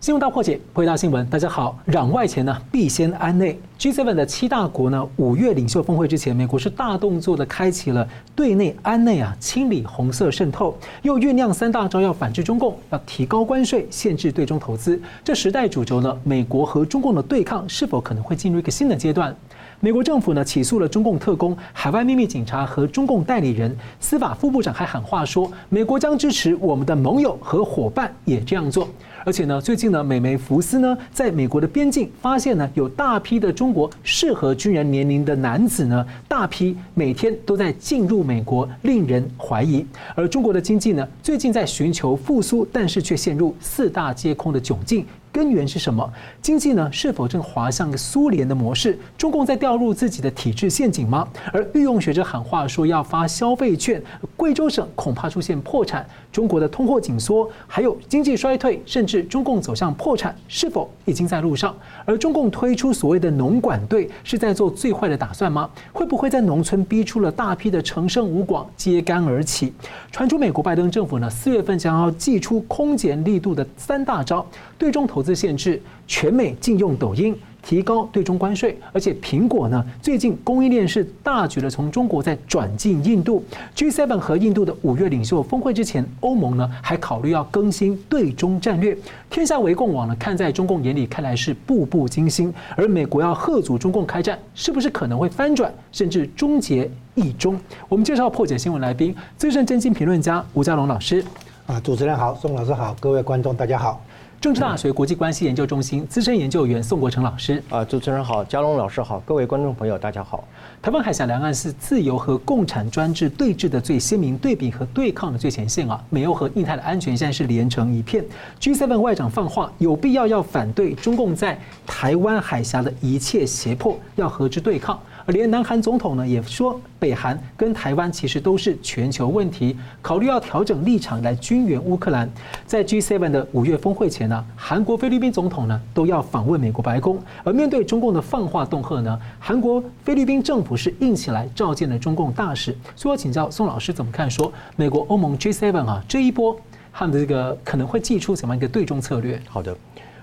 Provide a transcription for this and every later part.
新闻大破解，回答新闻。大家好，攘外前呢，必先安内。G7 的七大国呢，五月领袖峰会之前，美国是大动作的开启了对内安内啊，清理红色渗透，又酝酿三大招要反制中共，要提高关税，限制对中投资。这时代主轴呢，美国和中共的对抗是否可能会进入一个新的阶段？美国政府呢，起诉了中共特工、海外秘密警察和中共代理人。司法副部长还喊话说，美国将支持我们的盟友和伙伴也这样做。而且呢，最近呢，美媒福斯呢，在美国的边境发现呢，有大批的中国适合军人年龄的男子呢，大批每天都在进入美国，令人怀疑。而中国的经济呢，最近在寻求复苏，但是却陷入四大皆空的窘境。根源是什么？经济呢，是否正滑向苏联的模式？中共在掉入自己的体制陷阱吗？而御用学者喊话说要发消费券，贵州省恐怕出现破产。中国的通货紧缩，还有经济衰退，甚至中共走向破产，是否已经在路上？而中共推出所谓的农管队，是在做最坏的打算吗？会不会在农村逼出了大批的长生无广，揭竿而起？传出美国拜登政府呢，四月份将要祭出空前力度的三大招，对中投资限制，全美禁用抖音。提高对中关税，而且苹果呢，最近供应链是大举的从中国在转进印度。G7 和印度的五月领袖峰会之前，欧盟呢还考虑要更新对中战略。天下为共网呢看在中共眼里，看来是步步惊心。而美国要吓阻中共开战，是不是可能会翻转，甚至终结一中？我们介绍破解新闻来宾，资深政经评论家吴家龙老师。啊，主持人好，宋老师好，各位观众大家好。政治大学国际关系研究中心资深研究员宋国成老师啊，主持人好，嘉龙老师好，各位观众朋友大家好。台湾海峡两岸是自由和共产专制对峙的最鲜明对比和对抗的最前线啊，美欧和印太的安全现在是连成一片。G7 外长放话，有必要要反对中共在台湾海峡的一切胁迫，要和之对抗。连南韩总统呢也说，北韩跟台湾其实都是全球问题，考虑要调整立场来军援乌克兰。在 G7 的五月峰会前呢，韩国、菲律宾总统呢都要访问美国白宫。而面对中共的放话恫吓呢，韩国、菲律宾政府是硬起来召见了中共大使。所以我请教宋老师怎么看？说美国、欧盟 G7 啊这一波，他们的这个可能会祭出怎么样一个对中策略？好的。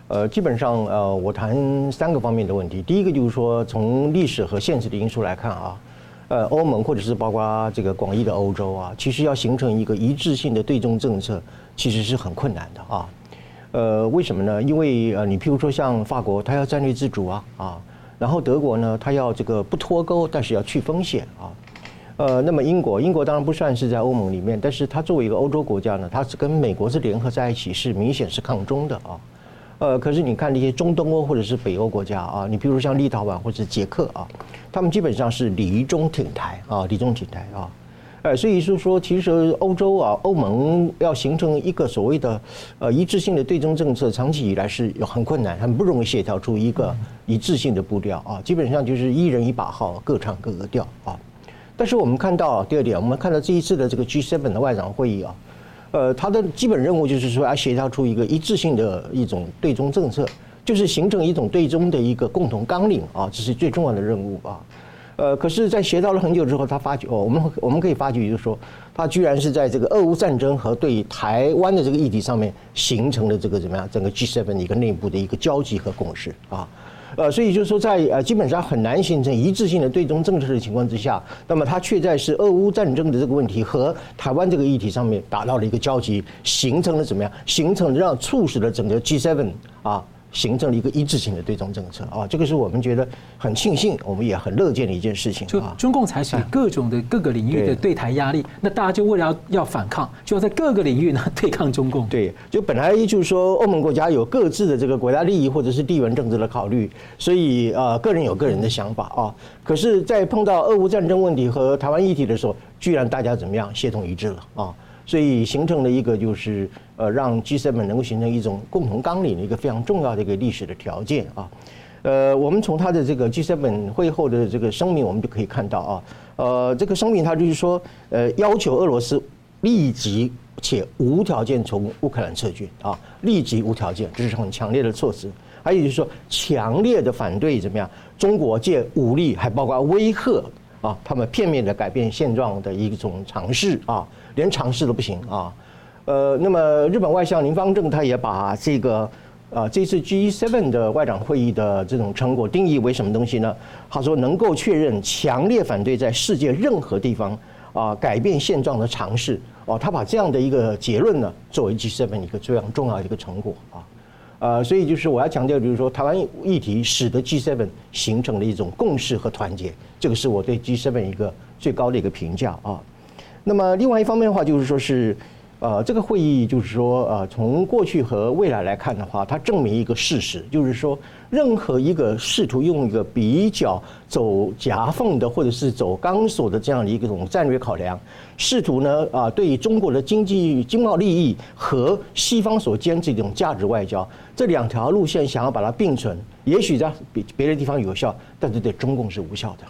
呃，基本上呃，我谈三个方面的问题。第一个就是说，从历史和现实的因素来看啊，呃，欧盟或者是包括这个广义的欧洲啊，其实要形成一个一致性的对中政策，其实是很困难的啊。呃，为什么呢？因为呃，你譬如说像法国，它要战略自主啊啊，然后德国呢，它要这个不脱钩，但是要去风险啊。呃，那么英国，英国当然不算是在欧盟里面，但是它作为一个欧洲国家呢，它是跟美国是联合在一起，是明显是抗中的啊。呃，可是你看那些中东欧或者是北欧国家啊，你比如像立陶宛或者捷克啊，他们基本上是离中挺台啊，离中挺台啊，呃，所以是说，其实欧洲啊，欧盟要形成一个所谓的呃一致性的对中政策，长期以来是有很困难，很不容易协调出一个一致性的步调啊，基本上就是一人一把号，各唱各个调啊。但是我们看到第二点，我们看到这一次的这个 G7 的外长会议啊。呃，他的基本任务就是说，要协调出一个一致性的一种对中政策，就是形成一种对中的一个共同纲领啊，这是最重要的任务啊。呃，可是，在协调了很久之后，他发觉哦，我们我们可以发觉，就是说，他居然是在这个俄乌战争和对台湾的这个议题上面形成了这个怎么样，整个 G7 的一个内部的一个交集和共识啊。呃，所以就是说，在呃基本上很难形成一致性的对中政策的情况之下，那么它却在是俄乌战争的这个问题和台湾这个议题上面达到了一个交集，形成了怎么样？形成了让促使了整个 G7 啊。形成了一个一致性的对中政策啊，这个是我们觉得很庆幸，我们也很乐见的一件事情。就中共采取各种的各个领域的对台压力，那大家就为了要要反抗，就要在各个领域呢 对抗中共。对，就本来就是说欧盟国家有各自的这个国家利益或者是地缘政治的考虑，所以呃个人有个人的想法啊。可是，在碰到俄乌战争问题和台湾议题的时候，居然大家怎么样协同一致了啊？所以形成了一个就是呃，让 G7 能够形成一种共同纲领的一个非常重要的一个历史的条件啊。呃，我们从他的这个 G7 会后的这个声明，我们就可以看到啊，呃，这个声明他就是说，呃，要求俄罗斯立即且无条件从乌克兰撤军啊，立即无条件，这是很强烈的措辞。还有就是说，强烈的反对怎么样，中国借武力，还包括威吓啊，他们片面的改变现状的一种尝试啊。连尝试都不行啊，呃，那么日本外相林芳正他也把这个呃，这次 G7 的外长会议的这种成果定义为什么东西呢？他说能够确认强烈反对在世界任何地方啊改变现状的尝试。哦，他把这样的一个结论呢，作为 G7 一个非常重要的一个成果啊。呃，所以就是我要强调，就是说台湾议题使得 G7 形成了一种共识和团结，这个是我对 G7 一个最高的一个评价啊。那么另外一方面的话，就是说是。呃，这个会议就是说，呃，从过去和未来来看的话，它证明一个事实，就是说，任何一个试图用一个比较走夹缝的或者是走钢索的这样的一种战略考量，试图呢，啊，对于中国的经济经贸利益和西方所坚持这种价值外交这两条路线，想要把它并存，也许在别别的地方有效，但是对中共是无效的。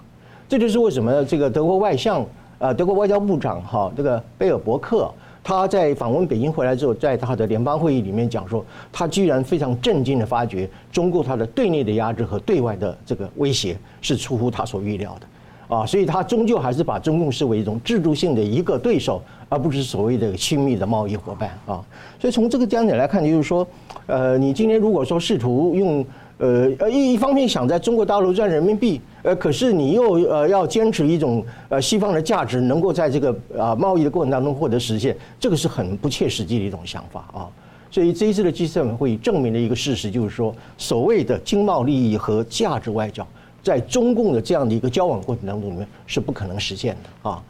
这就是为什么这个德国外相，呃，德国外交部长哈，这个贝尔伯克。他在访问北京回来之后，在他的联邦会议里面讲说，他居然非常震惊的发觉，中国他的对内的压制和对外的这个威胁是出乎他所预料的，啊，所以他终究还是把中共视为一种制度性的一个对手，而不是所谓的亲密的贸易伙伴啊。所以从这个观点来看，就是说，呃，你今天如果说试图用。呃呃，一一方面想在中国大陆赚人民币，呃，可是你又呃要坚持一种呃西方的价值，能够在这个啊贸易的过程当中获得实现，这个是很不切实际的一种想法啊。所以这一次的 G7 会证明了一个事实，就是说所谓的经贸利益和价值外交，在中共的这样的一个交往过程当中里面是不可能实现的啊。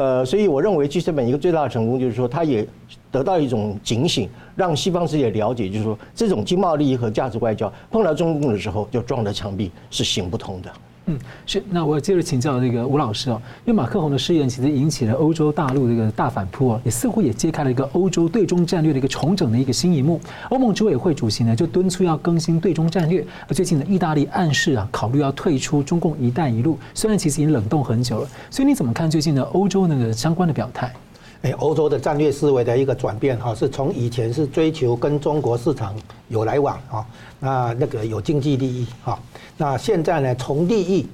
呃，所以我认为 G7 一个最大的成功就是说，他也得到一种警醒，让西方世界了解，就是说这种经贸利益和价值外交碰到中共的时候，就撞到墙壁是行不通的。嗯，是。那我接着请教这个吴老师哦，因为马克宏的誓言其实引起了欧洲大陆这个大反扑哦，也似乎也揭开了一个欧洲对中战略的一个重整的一个新一幕。欧盟执委会主席呢就敦促要更新对中战略，而最近呢，意大利暗示啊考虑要退出中共“一带一路”，虽然其实已经冷冻很久了。所以你怎么看最近的欧洲那个相关的表态？哎，欧洲的战略思维的一个转变哈，是从以前是追求跟中国市场有来往啊，那那个有经济利益哈，那现在呢，从利益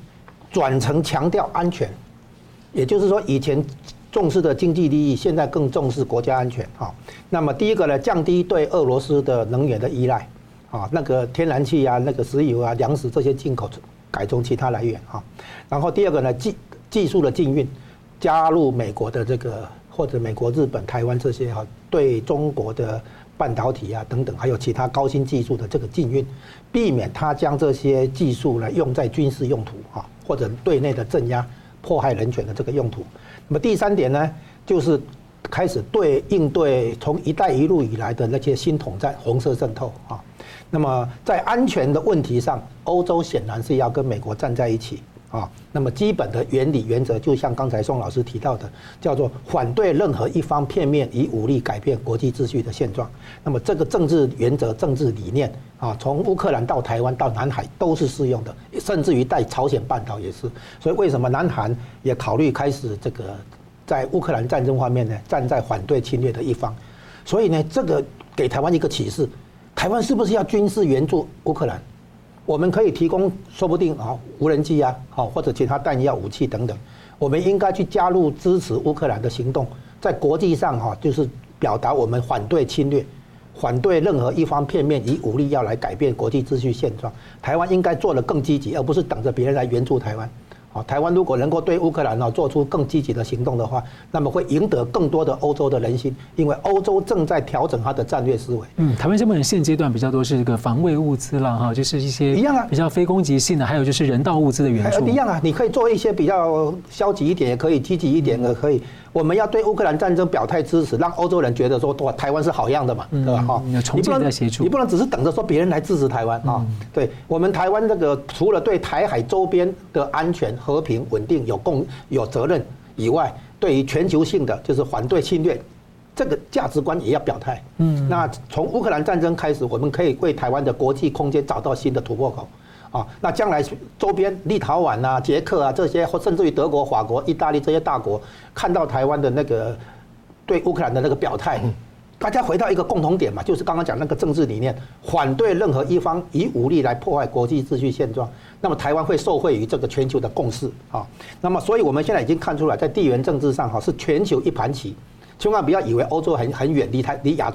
转成强调安全，也就是说以前重视的经济利益，现在更重视国家安全哈。那么第一个呢，降低对俄罗斯的能源的依赖啊，那个天然气啊，那个石油啊，粮食这些进口改从其他来源哈。然后第二个呢，技技术的禁运，加入美国的这个。或者美国、日本、台湾这些哈，对中国的半导体啊等等，还有其他高新技术的这个禁运，避免他将这些技术呢用在军事用途啊，或者对内的镇压、迫害人权的这个用途。那么第三点呢，就是开始对应对从“一带一路”以来的那些新统战、红色渗透啊。那么在安全的问题上，欧洲显然是要跟美国站在一起。啊，那么基本的原理原则，就像刚才宋老师提到的，叫做反对任何一方片面以武力改变国际秩序的现状。那么这个政治原则、政治理念啊，从乌克兰到台湾到南海都是适用的，甚至于在朝鲜半岛也是。所以为什么南韩也考虑开始这个在乌克兰战争方面呢，站在反对侵略的一方？所以呢，这个给台湾一个启示：台湾是不是要军事援助乌克兰？我们可以提供，说不定啊，无人机啊，好或者其他弹药、武器等等，我们应该去加入支持乌克兰的行动，在国际上哈，就是表达我们反对侵略，反对任何一方片面以武力要来改变国际秩序现状。台湾应该做的更积极，而不是等着别人来援助台湾。台湾如果能够对乌克兰呢做出更积极的行动的话，那么会赢得更多的欧洲的人心，因为欧洲正在调整它的战略思维。嗯，台湾这边现阶段比较多是这个防卫物资啦，哈，就是一些一样啊，比较非攻击性的，还有就是人道物资的援助。一样啊，你可以做一些比较消极一点，也可以积极一点的，可以。我们要对乌克兰战争表态支持，让欧洲人觉得说，哇，台湾是好样的嘛，对吧？哈，你不能你不能只是等着说别人来支持台湾啊。对我们台湾这个，除了对台海周边的安全、和平、稳定有共有责任以外，对于全球性的就是反对侵略，这个价值观也要表态。嗯，那从乌克兰战争开始，我们可以为台湾的国际空间找到新的突破口。啊，那将来周边立陶宛啊、捷克啊这些，或甚至于德国、法国、意大利这些大国，看到台湾的那个对乌克兰的那个表态，大家回到一个共同点嘛，就是刚刚讲那个政治理念，反对任何一方以武力来破坏国际秩序现状。那么台湾会受惠于这个全球的共识啊。那么，所以我们现在已经看出来，在地缘政治上哈是全球一盘棋，千万不要以为欧洲很很远，离台离亚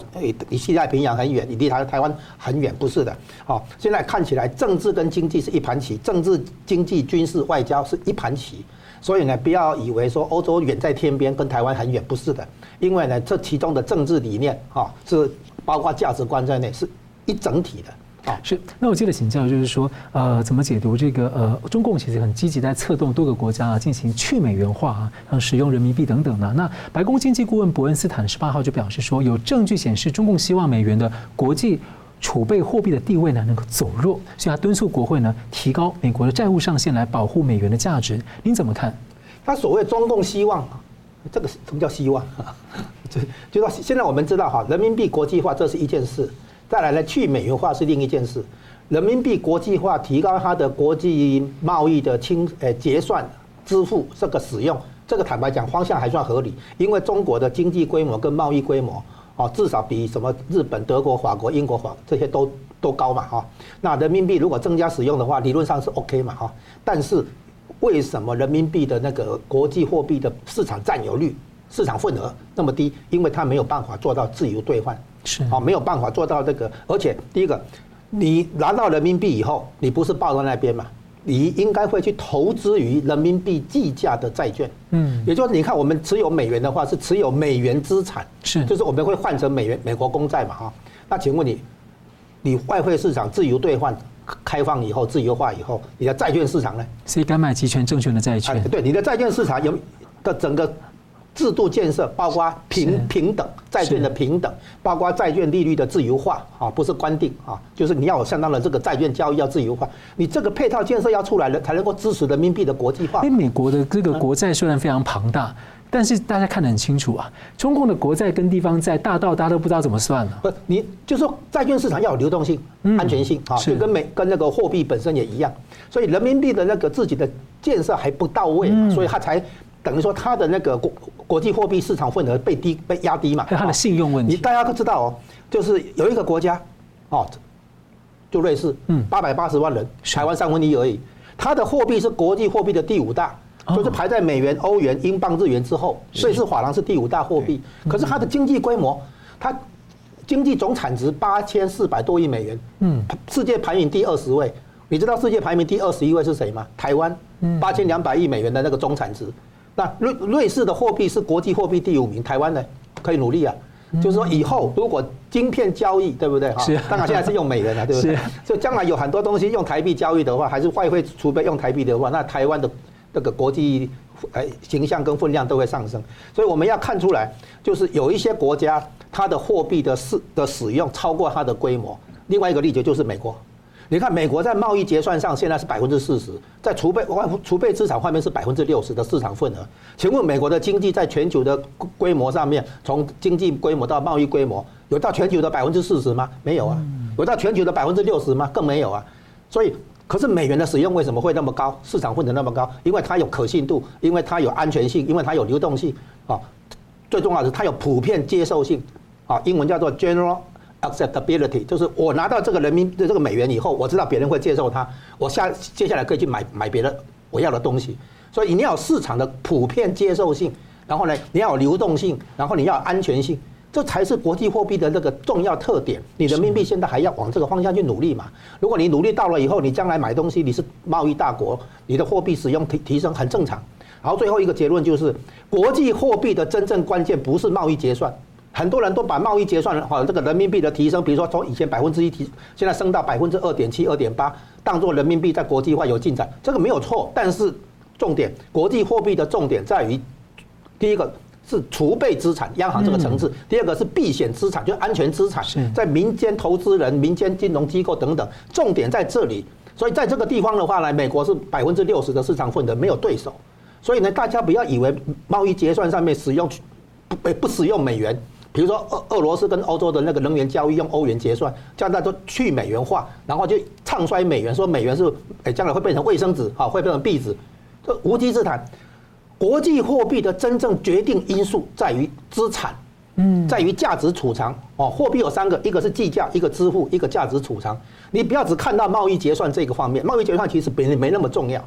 离西太平洋很远，你离台台湾很远，不是的。好，现在看起来政治跟经济是一盘棋，政治、经济、军事、外交是一盘棋。所以呢，不要以为说欧洲远在天边，跟台湾很远，不是的。因为呢，这其中的政治理念啊，是包括价值观在内，是一整体的。啊，是。那我记得请教，就是说，呃，怎么解读这个？呃，中共其实很积极在策动多个国家啊，进行去美元化啊，然后使用人民币等等的。那白宫经济顾问伯恩斯坦十八号就表示说，有证据显示，中共希望美元的国际储备货币的地位呢能够走弱，所以他敦促国会呢提高美国的债务上限来保护美元的价值。您怎么看？他所谓中共希望，这个什么叫希望？就就说现在我们知道哈，人民币国际化这是一件事。再来呢，去美元化是另一件事。人民币国际化，提高它的国际贸易的清呃结算支付这个使用，这个坦白讲方向还算合理。因为中国的经济规模跟贸易规模啊，至少比什么日本、德国、法国、英国、法这些都都高嘛哈。那人民币如果增加使用的话，理论上是 OK 嘛哈。但是为什么人民币的那个国际货币的市场占有率、市场份额那么低？因为它没有办法做到自由兑换。是啊，没有办法做到这个，而且第一个，你拿到人民币以后，你不是抱在那边嘛？你应该会去投资于人民币计价的债券，嗯，也就是你看，我们持有美元的话，是持有美元资产，是，就是我们会换成美元美国公债嘛，哈。那请问你，你外汇市场自由兑换开放以后，自由化以后，你的债券市场呢？谁敢买集权证券的债券？对，你的债券市场有的整个。制度建设包括平平等债券的平等，包括债券利率的自由化啊，不是关定啊，就是你要有相当的这个债券交易要自由化，你这个配套建设要出来了，才能够支持人民币的国际化。因为美国的这个国债虽然非常庞大，但是大家看得很清楚啊，中共的国债跟地方债大到大家都不知道怎么算了。不，你就是说债券市场要有流动性、安全性啊，就跟美跟那个货币本身也一样，所以人民币的那个自己的建设还不到位，所以它才。等于说，它的那个国国际货币市场份额被低被压低嘛？它的信用问题。你大家都知道哦，就是有一个国家，哦，就瑞士，嗯，八百八十万人，台湾三分一而已。它的货币是国际货币的第五大，就是排在美元、欧元、英镑、日元之后。瑞士法郎是第五大货币，可是它的经济规模，它经济总产值八千四百多亿美元，嗯，世界排名第二十位。你知道世界排名第二十一位是谁吗？台湾，八千两百亿美元的那个总产值。那瑞瑞士的货币是国际货币第五名，台湾呢可以努力啊，就是说以后如果晶片交易，对不对？是，当然现在是用美元了，对不对？所以将来有很多东西用台币交易的话，还是外汇储备用台币的话，那台湾的那个国际哎形象跟分量都会上升。所以我们要看出来，就是有一些国家它的货币的使的使用超过它的规模。另外一个例子就是美国。你看，美国在贸易结算上现在是百分之四十，在储备外储备资产方面是百分之六十的市场份额。请问美国的经济在全球的规模上面，从经济规模到贸易规模，有到全球的百分之四十吗？没有啊。有到全球的百分之六十吗？更没有啊。所以，可是美元的使用为什么会那么高？市场份额那么高？因为它有可信度，因为它有安全性，因为它有流动性啊。最重要的是它有普遍接受性啊，英文叫做 general。Acceptability 就是我拿到这个人民的这个美元以后，我知道别人会接受它，我下接下来可以去买买别的我要的东西，所以你要有市场的普遍接受性，然后呢，你要有流动性，然后你要有安全性，这才是国际货币的那个重要特点。你人民币现在还要往这个方向去努力嘛？如果你努力到了以后，你将来买东西你是贸易大国，你的货币使用提提升很正常。然后最后一个结论就是，国际货币的真正关键不是贸易结算。很多人都把贸易结算哈，这个人民币的提升，比如说从以前百分之一提，现在升到百分之二点七、二点八，当做人民币在国际化有进展，这个没有错。但是重点，国际货币的重点在于，第一个是储备资产，央行这个层次；第二个是避险资产，就是安全资产，在民间投资人、民间金融机构等等，重点在这里。所以在这个地方的话呢，美国是百分之六十的市场份额没有对手。所以呢，大家不要以为贸易结算上面使用不不使用美元。比如说俄俄罗斯跟欧洲的那个能源交易用欧元结算，这样大家都去美元化，然后就唱衰美元，说美元是哎将来会变成卫生纸啊，会变成币纸，这无稽之谈。国际货币的真正决定因素在于资产，嗯，在于价值储藏哦。货币有三个，一个是计价，一个支付，一个价值储藏。你不要只看到贸易结算这个方面，贸易结算其实没没那么重要，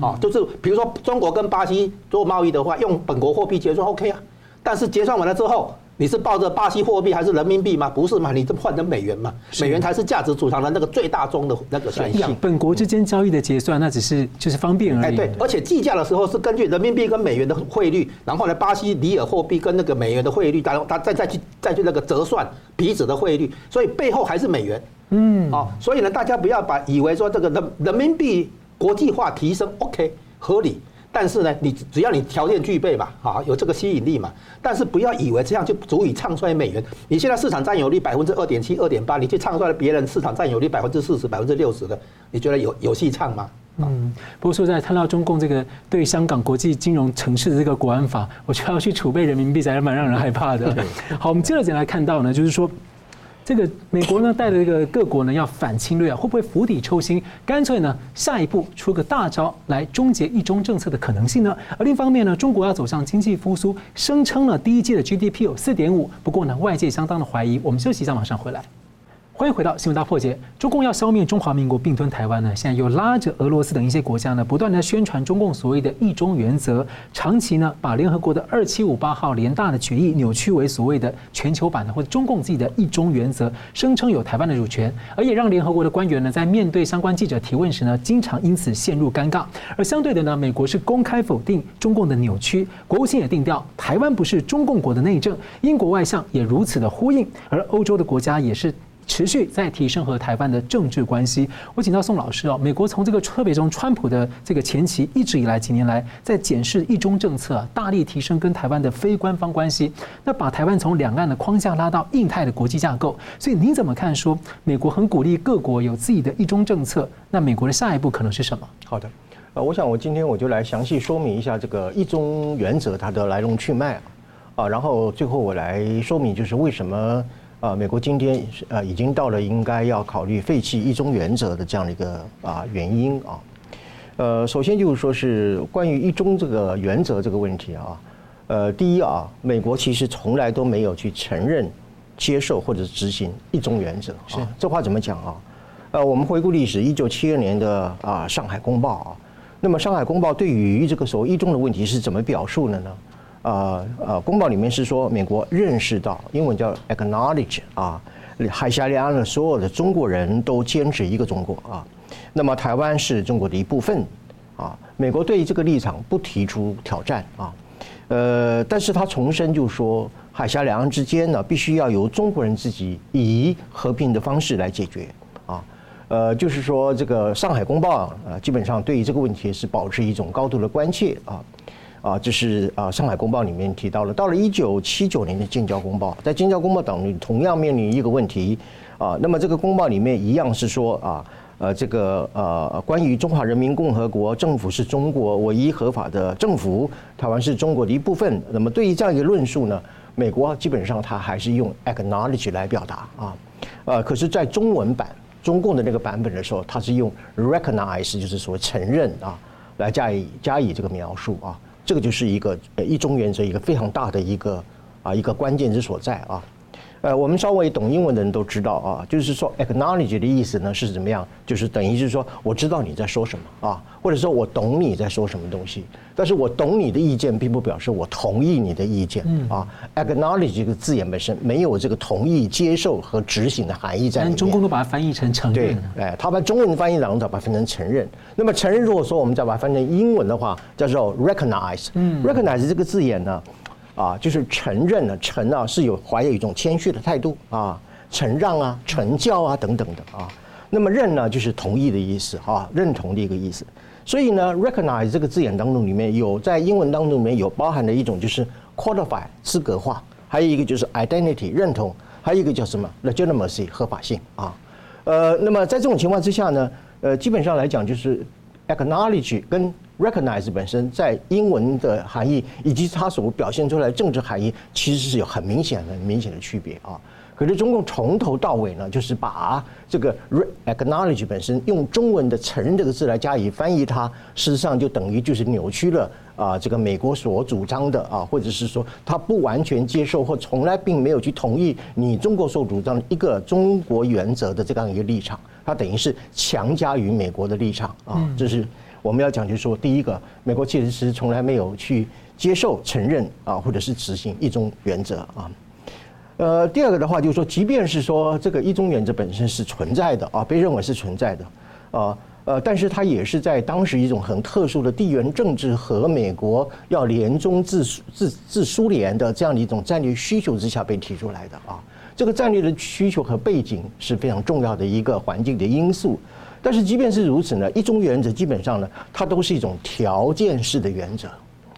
啊，就是比如说中国跟巴西做贸易的话，用本国货币结算 OK 啊。但是结算完了之后。你是抱着巴西货币还是人民币吗？不是嘛？你这换成美元嘛？美元才是价值储藏的那个最大宗的那个选项。本国之间交易的结算，那只是就是方便而已。哎，对，而且计价的时候是根据人民币跟美元的汇率，然后呢，巴西里尔货币跟那个美元的汇率，然后他再再去再去那个折算彼此的汇率，所以背后还是美元。嗯，哦，所以呢，大家不要把以为说这个人人民币国际化提升，OK，合理。但是呢，你只要你条件具备嘛，啊，有这个吸引力嘛。但是不要以为这样就足以唱衰美元。你现在市场占有率百分之二点七、二点八，你去唱衰别人市场占有率百分之四十、百分之六十的，你觉得有有戏唱吗？嗯，不过说在谈到中共这个对香港国际金融城市的这个国安法，我觉得要去储备人民币才是蛮让人害怕的。好，我们接着再来看到呢，就是说。这个美国呢带着这个各国呢要反侵略啊，会不会釜底抽薪？干脆呢下一步出个大招来终结一中政策的可能性呢？而另一方面呢，中国要走向经济复苏，声称呢第一季的 GDP 有四点五，不过呢外界相当的怀疑。我们休息一下，马上回来。欢迎回到新闻大破解。中共要消灭中华民国，并吞台湾呢，现在又拉着俄罗斯等一些国家呢，不断的宣传中共所谓的一中原则，长期呢把联合国的二七五八号联大的决议扭曲为所谓的全球版的或者中共自己的一中原则，声称有台湾的主权，而也让联合国的官员呢在面对相关记者提问时呢，经常因此陷入尴尬。而相对的呢，美国是公开否定中共的扭曲，国务卿也定调台湾不是中共国的内政，英国外相也如此的呼应，而欧洲的国家也是。持续在提升和台湾的政治关系。我请教宋老师哦，美国从这个特别从川普的这个前期一直以来几年来在检视一中政策，大力提升跟台湾的非官方关系，那把台湾从两岸的框架拉到印太的国际架构。所以您怎么看？说美国很鼓励各国有自己的一中政策，那美国的下一步可能是什么？好的，呃，我想我今天我就来详细说明一下这个一中原则它的来龙去脉啊，然后最后我来说明就是为什么。啊，美国今天呃已经到了应该要考虑废弃一中原则的这样的一个啊原因啊，呃，首先就是说是关于一中这个原则这个问题啊，呃，第一啊，美国其实从来都没有去承认、接受或者执行一中原则。是这话怎么讲啊？呃，我们回顾历史，一九七二年的啊上海公报啊，那么上海公报对于这个所谓一中的问题是怎么表述的呢？呃呃，公报里面是说，美国认识到，英文叫 acknowledge 啊，海峡两岸的所有的中国人都坚持一个中国啊，那么台湾是中国的一部分啊，美国对于这个立场不提出挑战啊，呃，但是他重申就说，海峡两岸之间呢，必须要由中国人自己以和平的方式来解决啊，呃，就是说这个上海公报啊，基本上对于这个问题是保持一种高度的关切啊。啊，就是啊，《上海公报》里面提到了，到了一九七九年的《建交公报》，在《建交公报》等于同样面临一个问题啊。那么这个公报里面一样是说啊，呃，这个呃，关于中华人民共和国政府是中国唯一合法的政府，台湾是中国的一部分。那么对于这样一个论述呢，美国基本上它还是用 acknowledge 来表达啊。呃，可是，在中文版中共的那个版本的时候，它是用 recognize，就是说承认啊，来加以加以这个描述啊。这个就是一个呃一中原则一个非常大的一个啊一个关键之所在啊，呃我们稍微懂英文的人都知道啊，就是说 acknowledge 的意思呢是怎么样？就是等于是说我知道你在说什么啊，或者说我懂你在说什么东西，但是我懂你的意见并不表示我同意你的意见啊。acknowledge 这个字眼本身没有这个同意、接受和执行的含义在里面。中共都把它翻译成承认。对，哎，他把中文翻译两种，把它分成承认。那么承认，如果说我们再把它翻成英文的话，叫做 recognize。嗯，recognize 这个字眼呢，啊，就是承认呢，承啊是有怀有一种谦虚的态度啊，承让啊，承教啊等等的啊。那么认呢，就是同意的意思啊，认同的一个意思。所以呢，recognize 这个字眼当中里面有在英文当中里面有包含的一种就是 qualify 资格化，还有一个就是 identity 认同，还有一个叫什么 legitimacy 合法性啊。呃，那么在这种情况之下呢，呃，基本上来讲就是 acknowledge 跟 recognize 本身在英文的含义以及它所表现出来的政治含义，其实是有很明显的、很明显的区别啊。可是中共从头到尾呢，就是把这个 acknowledge 本身用中文的承认这个字来加以翻译，它事实上就等于就是扭曲了啊，这个美国所主张的啊，或者是说他不完全接受或从来并没有去同意你中国所主张的一个中国原则的这样一个立场，它等于是强加于美国的立场啊，这是我们要讲就是说，第一个，美国其实是从来没有去接受、承认啊，或者是执行一中原则啊。呃，第二个的话就是说，即便是说这个一中原则本身是存在的啊，被认为是存在的啊，呃，但是它也是在当时一种很特殊的地缘政治和美国要联中自自自苏联的这样的一种战略需求之下被提出来的啊。这个战略的需求和背景是非常重要的一个环境的因素。但是即便是如此呢，一中原则基本上呢，它都是一种条件式的原则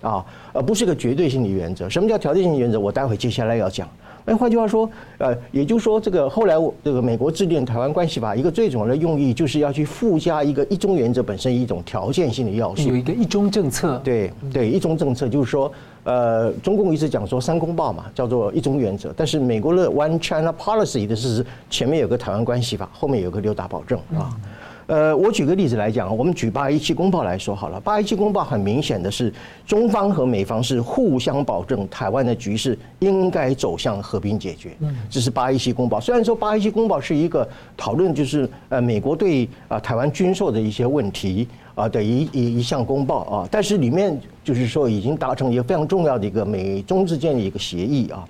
啊，而不是一个绝对性的原则。什么叫条件性原则？我待会接下来要讲。那换句话说，呃，也就是说，这个后来我这个美国制定台湾关系法，一个最重要的用意就是要去附加一个一中原则本身一种条件性的要素，有一个一中政策。对对，一中政策就是说，呃，中共一直讲说三公报嘛，叫做一中原则，但是美国的 One China Policy 的是前面有个台湾关系法，后面有个六大保证啊。嗯呃，我举个例子来讲，我们举八一七公报来说好了。八一七公报很明显的是，中方和美方是互相保证台湾的局势应该走向和平解决。嗯，这是八一七公报。虽然说八一七公报是一个讨论，就是呃美国对啊台湾军售的一些问题啊的一一一项公报啊，但是里面就是说已经达成一个非常重要的一个美中之间的一个协议啊。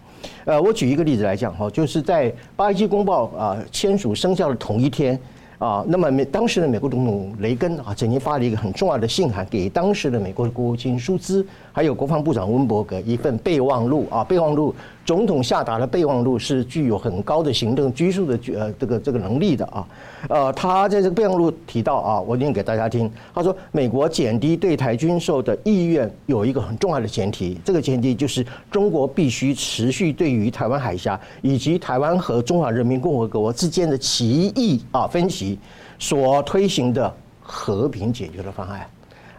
呃，我举一个例子来讲哈，就是在八一七公报啊签署生效的同一天。啊，那么美当时的美国总统雷根啊，曾经发了一个很重要的信函给当时的美国的国务卿舒兹，还有国防部长温伯格一份备忘录啊，备忘录。总统下达的备忘录是具有很高的行政拘束的呃这个这个能力的啊，呃，他在这个备忘录提到啊，我念给大家听，他说美国减低对台军售的意愿有一个很重要的前提，这个前提就是中国必须持续对于台湾海峡以及台湾和中华人民共和国之间的歧义啊分歧所推行的和平解决的方案。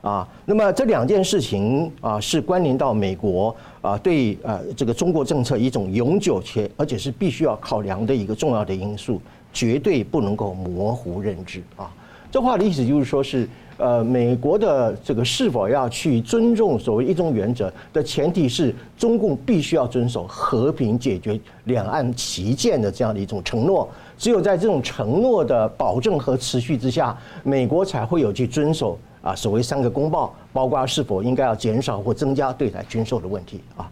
啊，那么这两件事情啊，是关联到美国啊对呃这个中国政策一种永久且而且是必须要考量的一个重要的因素，绝对不能够模糊认知啊。这话的意思就是说是呃美国的这个是否要去尊重所谓一中原则的前提是中共必须要遵守和平解决两岸歧见的这样的一种承诺，只有在这种承诺的保证和持续之下，美国才会有去遵守。啊，所谓三个公报，包括是否应该要减少或增加对台军售的问题啊，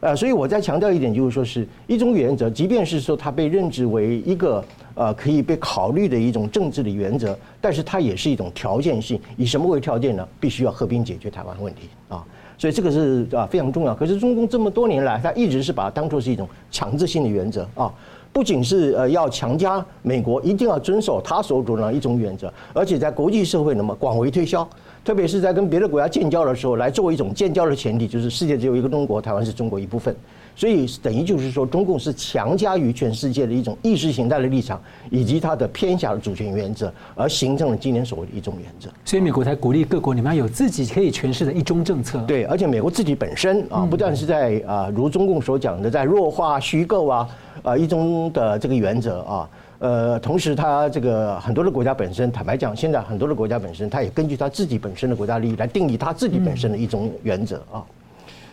呃，所以我再强调一点，就是说是一种原则，即便是说它被认知为一个呃可以被考虑的一种政治的原则，但是它也是一种条件性，以什么为条件呢？必须要和平解决台湾问题啊，所以这个是啊非常重要。可是中共这么多年来，它一直是把它当作是一种强制性的原则啊。不仅是呃要强加美国一定要遵守他所主张的一种原则，而且在国际社会那么广为推销，特别是在跟别的国家建交的时候，来作为一种建交的前提，就是世界只有一个中国，台湾是中国一部分，所以等于就是说，中共是强加于全世界的一种意识形态的立场，以及它的偏狭的主权原则，而形成了今天所谓的一种原则。所以美国才鼓励各国，你们要有自己可以诠释的一中政策。对，而且美国自己本身啊，不但是在啊，如中共所讲的，在弱化虚构啊。啊，一中的这个原则啊，呃，同时它这个很多的国家本身，坦白讲，现在很多的国家本身，它也根据它自己本身的国家利益来定义它自己本身的一种原则啊。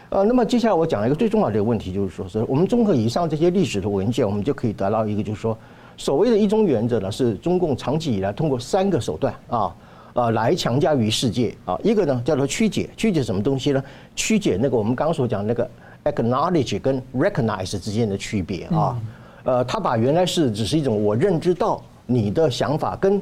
呃，那么接下来我讲一个最重要的问题，就是说是我们综合以上这些历史的文件，我们就可以得到一个，就是说，所谓的一中原则呢，是中共长期以来通过三个手段啊，呃，来强加于世界啊。一个呢叫做曲解，曲解什么东西呢？曲解那个我们刚刚所讲那个。Acknowledge 跟 recognize 之间的区别啊，呃，他把原来是只是一种我认知到你的想法跟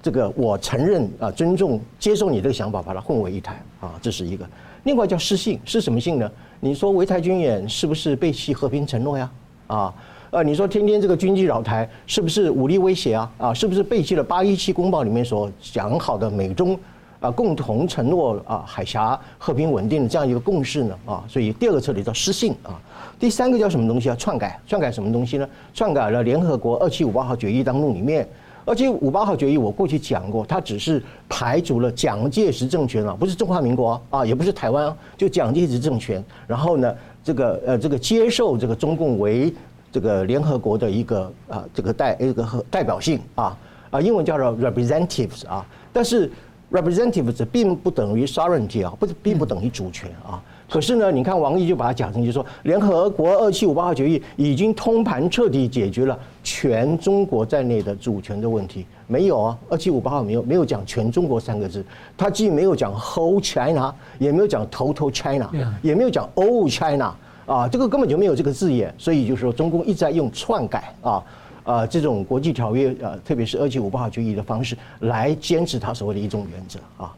这个我承认啊尊重接受你这个想法，把它混为一谈啊，这是一个。另外叫失信，是什么信呢？你说维泰军演是不是背弃和平承诺呀？啊，呃，你说天天这个军机扰台是不是武力威胁啊？啊，是不是背弃了八一七公报里面所讲好的美中？啊，共同承诺啊，海峡和平稳定的这样一个共识呢啊，所以第二个策略叫失信啊。第三个叫什么东西啊？篡改，篡改什么东西呢？篡改了联合国二七五八号决议当中里面，二七五八号决议我过去讲过，它只是排除了蒋介石政权啊，不是中华民国啊，也不是台湾，就蒋介石政权。然后呢，这个呃这个接受这个中共为这个联合国的一个啊这个代一个代表性啊啊，英文叫做 representatives 啊，但是。Representatives 并不等于 sovereignty 啊，不是并不等于主权啊。可是呢，你看王毅就把它讲成，就是说联合国二七五八号决议已经通盘彻底解决了全中国在内的主权的问题。没有啊，二七五八号没有没有讲全中国三个字，它既没有讲 whole China，也没有讲 total China，也没有讲 all China 啊，这个根本就没有这个字眼。所以就是说，中共一直在用篡改啊啊这种国际条约啊，特别是二七五八号决议的方式来坚持他所谓的一种原则啊。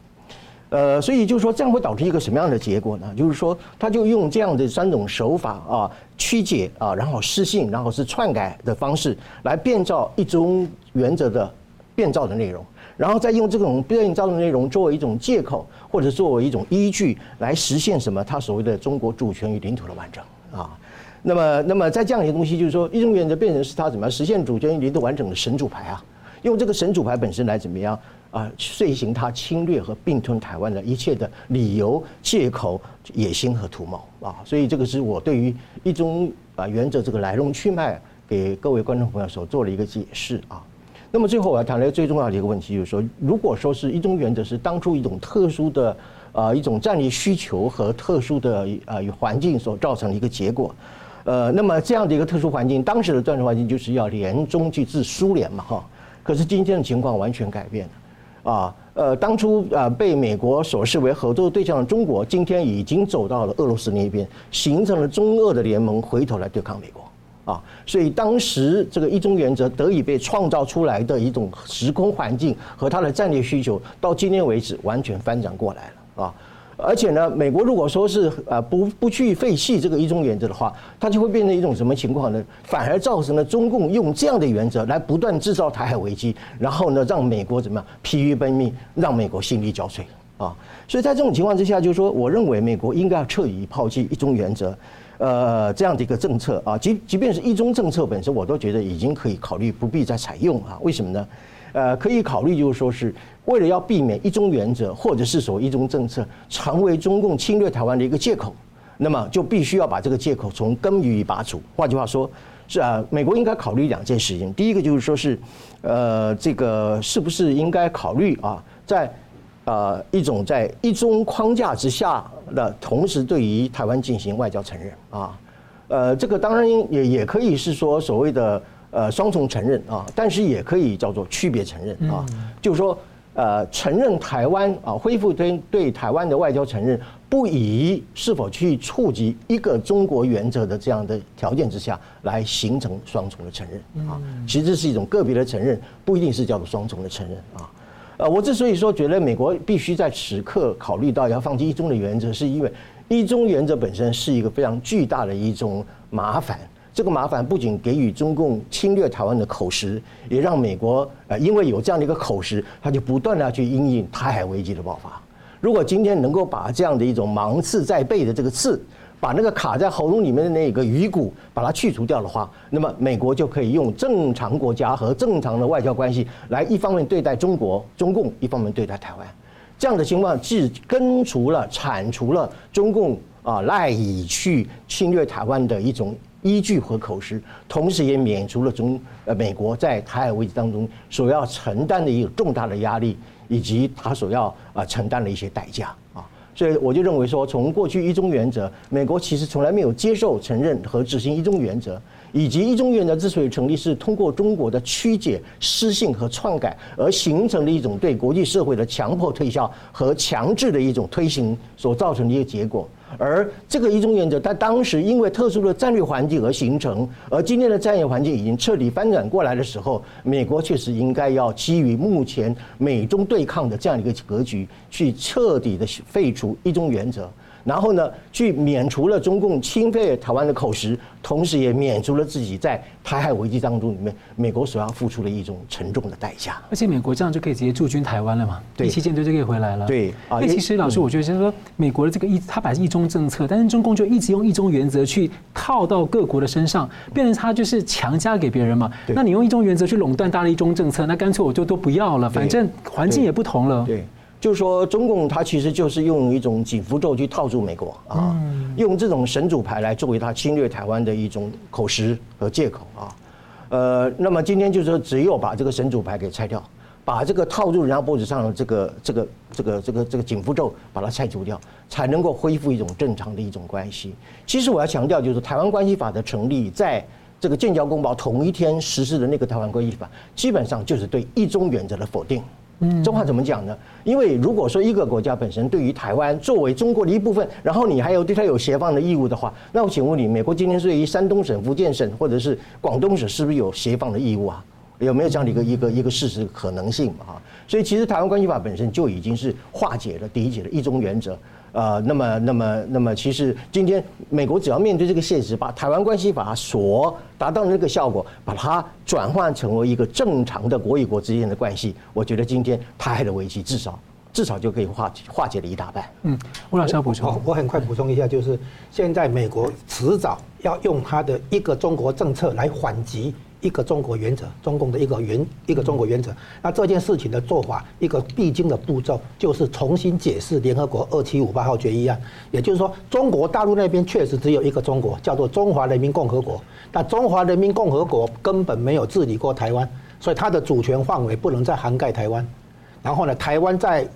呃，所以就是说，这样会导致一个什么样的结果呢？就是说，他就用这样的三种手法啊，曲解啊，然后失信，然后是篡改的方式来变造一中原则的变造的内容，然后再用这种变造的内容作为一种借口或者作为一种依据来实现什么？他所谓的中国主权与领土的完整啊。那么，那么在这样一些东西，就是说，一中原则变成是他怎么样实现主权与领土完整的神主牌啊？用这个神主牌本身来怎么样？啊，遂行他侵略和并吞台湾的一切的理由、借口、野心和图谋啊！所以这个是我对于一中啊原则这个来龙去脉，给各位观众朋友所做了一个解释啊。那么最后我要谈的最重要的一个问题，就是说，如果说是一中原则是当初一种特殊的啊一种战略需求和特殊的啊环境所造成的一个结果，呃，那么这样的一个特殊环境，当时的战略环境就是要联中去治苏联嘛，哈。可是今天的情况完全改变了。啊，呃，当初啊被美国所视为合作对象的中国，今天已经走到了俄罗斯那边，形成了中俄的联盟，回头来对抗美国，啊，所以当时这个一中原则得以被创造出来的一种时空环境和它的战略需求，到今天为止完全翻转过来了，啊。而且呢，美国如果说是啊不不去废弃这个一中原则的话，它就会变成一种什么情况呢？反而造成了中共用这样的原则来不断制造台海危机，然后呢让美国怎么样疲于奔命，让美国心力交瘁啊！所以在这种情况之下，就是说，我认为美国应该要彻底抛弃一中原则，呃这样的一个政策啊，即即便是一中政策本身，我都觉得已经可以考虑不必再采用啊？为什么呢？呃，可以考虑就是说是。为了要避免一中原则或者是所谓一中政策成为中共侵略台湾的一个借口，那么就必须要把这个借口从根予以拔除。换句话说，是啊，美国应该考虑两件事情。第一个就是说是，呃，这个是不是应该考虑啊，在呃一种在一中框架之下的同时，对于台湾进行外交承认啊？呃，这个当然也也可以是说所谓的呃双重承认啊，但是也可以叫做区别承认啊，就是说。呃，承认台湾啊，恢复对对台湾的外交承认，不以是否去触及一个中国原则的这样的条件之下来形成双重的承认啊。其实这是一种个别的承认，不一定是叫做双重的承认啊。呃，我之所以说觉得美国必须在此刻考虑到要放弃一中的原则，是因为一中原则本身是一个非常巨大的一种麻烦。这个麻烦不仅给予中共侵略台湾的口实，也让美国呃，因为有这样的一个口实，他就不断的去因应台海危机的爆发。如果今天能够把这样的一种芒刺在背的这个刺，把那个卡在喉咙里面的那个鱼骨，把它去除掉的话，那么美国就可以用正常国家和正常的外交关系来一方面对待中国中共，一方面对待台湾。这样的情况既根除了铲除了中共啊赖以去侵略台湾的一种。依据和口实，同时也免除了中呃美国在台海危机当中所要承担的一个重大的压力，以及他所要啊承担的一些代价，所以我就认为说，从过去一中原则，美国其实从来没有接受承认和执行一中原则，以及一中原则之所以成立，是通过中国的曲解、失信和篡改而形成的一种对国际社会的强迫推销和强制的一种推行所造成的一个结果。而这个一中原则，它当时因为特殊的战略环境而形成，而今天的战略环境已经彻底翻转过来的时候，美国确实应该要基于目前美中对抗的这样一个格局，去彻底的废除一中原则。然后呢，去免除了中共侵略台湾的口实，同时也免除了自己在台海危机当中里面美国所要付出的一种沉重的代价。而且美国这样就可以直接驻军台湾了嘛？对，第七舰队就可以回来了。对啊，那其实老师，我觉得就是说，美国的这个一，他把一中政策，但是中共就一直用一中原则去套到各国的身上，变成他就是强加给别人嘛。那你用一中原则去垄断大的一中政策，那干脆我就都不要了，反正环境也不同了。对。就是说，中共它其实就是用一种紧符咒去套住美国啊，用这种神主牌来作为它侵略台湾的一种口实和借口啊。呃，那么今天就是说，只有把这个神主牌给拆掉，把这个套住人家脖子上的这个这个这个这个这个紧箍咒把它拆除掉，才能够恢复一种正常的一种关系。其实我要强调，就是台湾关系法的成立，在这个建交公报同一天实施的那个台湾关系法，基本上就是对一中原则的否定。嗯，这话怎么讲呢？因为如果说一个国家本身对于台湾作为中国的一部分，然后你还有对它有协防的义务的话，那我请问你，美国今天对于山东省、福建省或者是广东省，是不是有协防的义务啊？有没有这样的一个一个一个事实可能性嘛？哈，所以其实台湾关系法本身就已经是化解了、理解了一中原则。呃，那么，那么，那么，其实今天美国只要面对这个现实，把台湾关系法所达到的那个效果，把它转换成为一个正常的国与国之间的关系，我觉得今天台海的危机至少至少就可以化化解了一大半。嗯，吴老师要补充，我很快补充一下，就是现在美国迟早要用他的一个中国政策来反击。一个中国原则，中共的一个原一个中国原则。那这件事情的做法，一个必经的步骤，就是重新解释联合国二七五八号决议案。也就是说，中国大陆那边确实只有一个中国，叫做中华人民共和国。但中华人民共和国根本没有治理过台湾，所以它的主权范围不能再涵盖台湾。然后呢，台湾在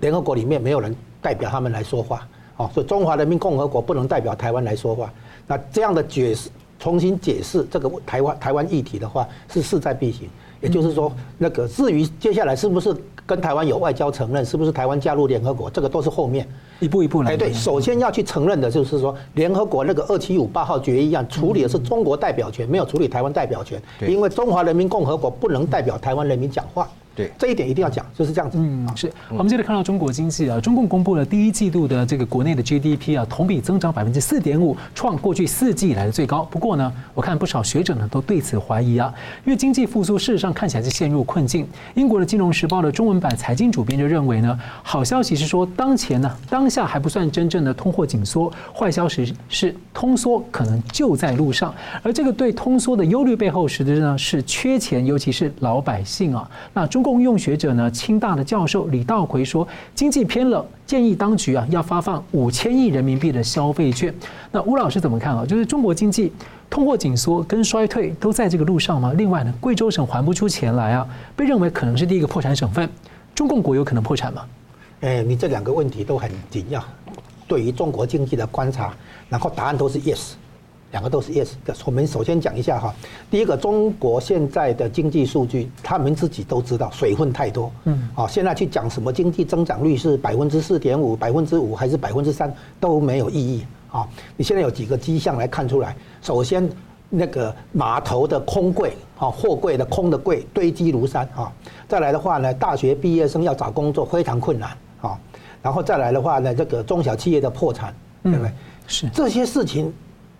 联合国里面没有人代表他们来说话，哦，所以中华人民共和国不能代表台湾来说话。那这样的解释。重新解释这个台湾台湾议题的话是势在必行，也就是说，那个至于接下来是不是跟台湾有外交承认，是不是台湾加入联合国，这个都是后面一步一步来。哎，对，首先要去承认的就是说，联合国那个二七五八号决议案处理的是中国代表权，没有处理台湾代表权，因为中华人民共和国不能代表台湾人民讲话。对，这一点一定要讲，就是这样子。嗯，是我们接着看到中国经济啊，中共公布了第一季度的这个国内的 GDP 啊，同比增长百分之四点五，创过去四季以来的最高。不过呢，我看不少学者呢都对此怀疑啊，因为经济复苏事实上看起来是陷入困境。英国的《金融时报》的中文版财经主编就认为呢，好消息是说当前呢当下还不算真正的通货紧缩，坏消息是通缩可能就在路上。而这个对通缩的忧虑背后，实质呢是缺钱，尤其是老百姓啊。那中共用学者呢，清大的教授李稻葵说，经济偏冷，建议当局啊要发放五千亿人民币的消费券。那吴老师怎么看啊？就是中国经济通货紧缩跟衰退都在这个路上吗？另外呢，贵州省还不出钱来啊，被认为可能是第一个破产省份，中共国有可能破产吗？哎，你这两个问题都很紧要，对于中国经济的观察，然后答案都是 yes。两个都是 yes。我们首先讲一下哈，第一个，中国现在的经济数据，他们自己都知道水分太多。嗯。啊，现在去讲什么经济增长率是百分之四点五、百分之五还是百分之三都没有意义啊。你现在有几个迹象来看出来？首先，那个码头的空柜啊，货柜的空的柜堆积如山啊。再来的话呢，大学毕业生要找工作非常困难啊。然后再来的话呢，这个中小企业的破产，对不对？是这些事情。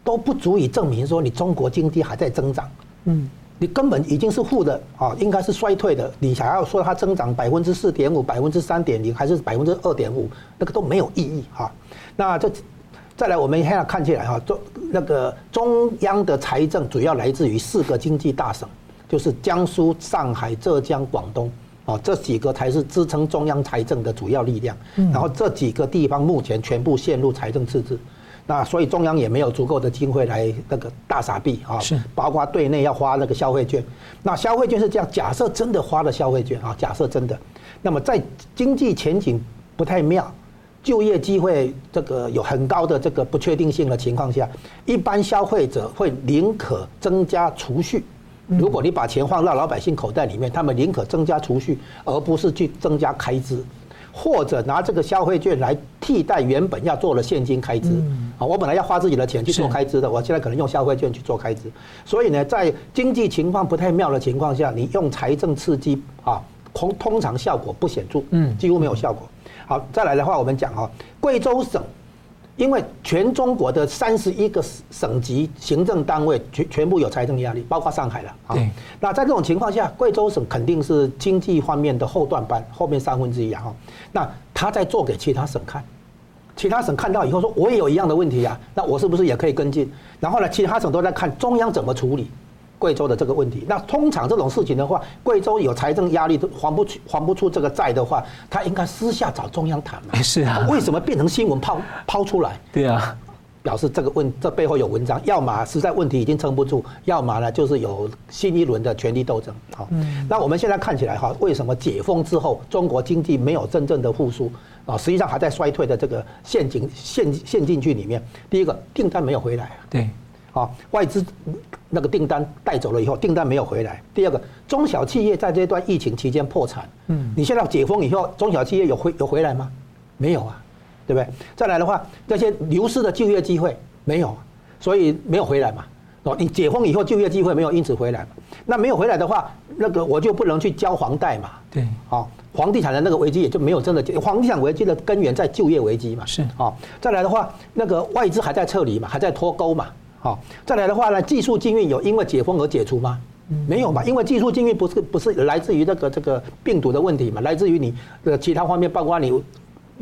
都不足以证明说你中国经济还在增长，嗯，你根本已经是负的啊，应该是衰退的。你想要说它增长百分之四点五、百分之三点零，还是百分之二点五，那个都没有意义哈。那这再来，我们现在看起来哈，中那个中央的财政主要来自于四个经济大省，就是江苏、上海、浙江、广东啊，这几个才是支撑中央财政的主要力量。然后这几个地方目前全部陷入财政赤字。那所以中央也没有足够的经费来那个大傻币啊，是包括对内要花那个消费券。那消费券是这样，假设真的花了消费券啊，假设真的，那么在经济前景不太妙、就业机会这个有很高的这个不确定性的情况下，一般消费者会宁可增加储蓄。如果你把钱放到老百姓口袋里面，他们宁可增加储蓄，而不是去增加开支。或者拿这个消费券来替代原本要做的现金开支啊，我本来要花自己的钱去做开支的，我现在可能用消费券去做开支。所以呢，在经济情况不太妙的情况下，你用财政刺激啊，通通常效果不显著，嗯，几乎没有效果。好，再来的话，我们讲哈，贵州省。因为全中国的三十一个省级行政单位全全部有财政压力，包括上海了啊。那在这种情况下，贵州省肯定是经济方面的后段班，后面三分之一啊。那他在做给其他省看，其他省看到以后说，我也有一样的问题啊，那我是不是也可以跟进？然后呢，其他省都在看中央怎么处理。贵州的这个问题，那通常这种事情的话，贵州有财政压力，都还不出还不出这个债的话，他应该私下找中央谈嘛。是啊，为什么变成新闻抛抛出来？对啊，表示这个问这背后有文章，要么实在问题已经撑不住，要么呢就是有新一轮的权力斗争。好，那我们现在看起来哈，为什么解封之后中国经济没有真正的复苏啊？实际上还在衰退的这个陷阱陷陷进去里面。第一个订单没有回来，对，啊，外资那个订单带走了以后，订单没有回来。第二个，中小企业在这段疫情期间破产，嗯，你现在解封以后，中小企业有回有回来吗？没有啊。对不对？再来的话，这些流失的就业机会没有，所以没有回来嘛。哦，你解封以后就业机会没有因此回来嘛？那没有回来的话，那个我就不能去交房贷嘛。对，好，房地产的那个危机也就没有真的。房地产危机的根源在就业危机嘛。是，好，再来的话，那个外资还在撤离嘛，还在脱钩嘛。好，再来的话呢，技术禁运有因为解封而解除吗？没有嘛，因为技术禁运不是不是来自于那个这个病毒的问题嘛，来自于你的其他方面，包括你。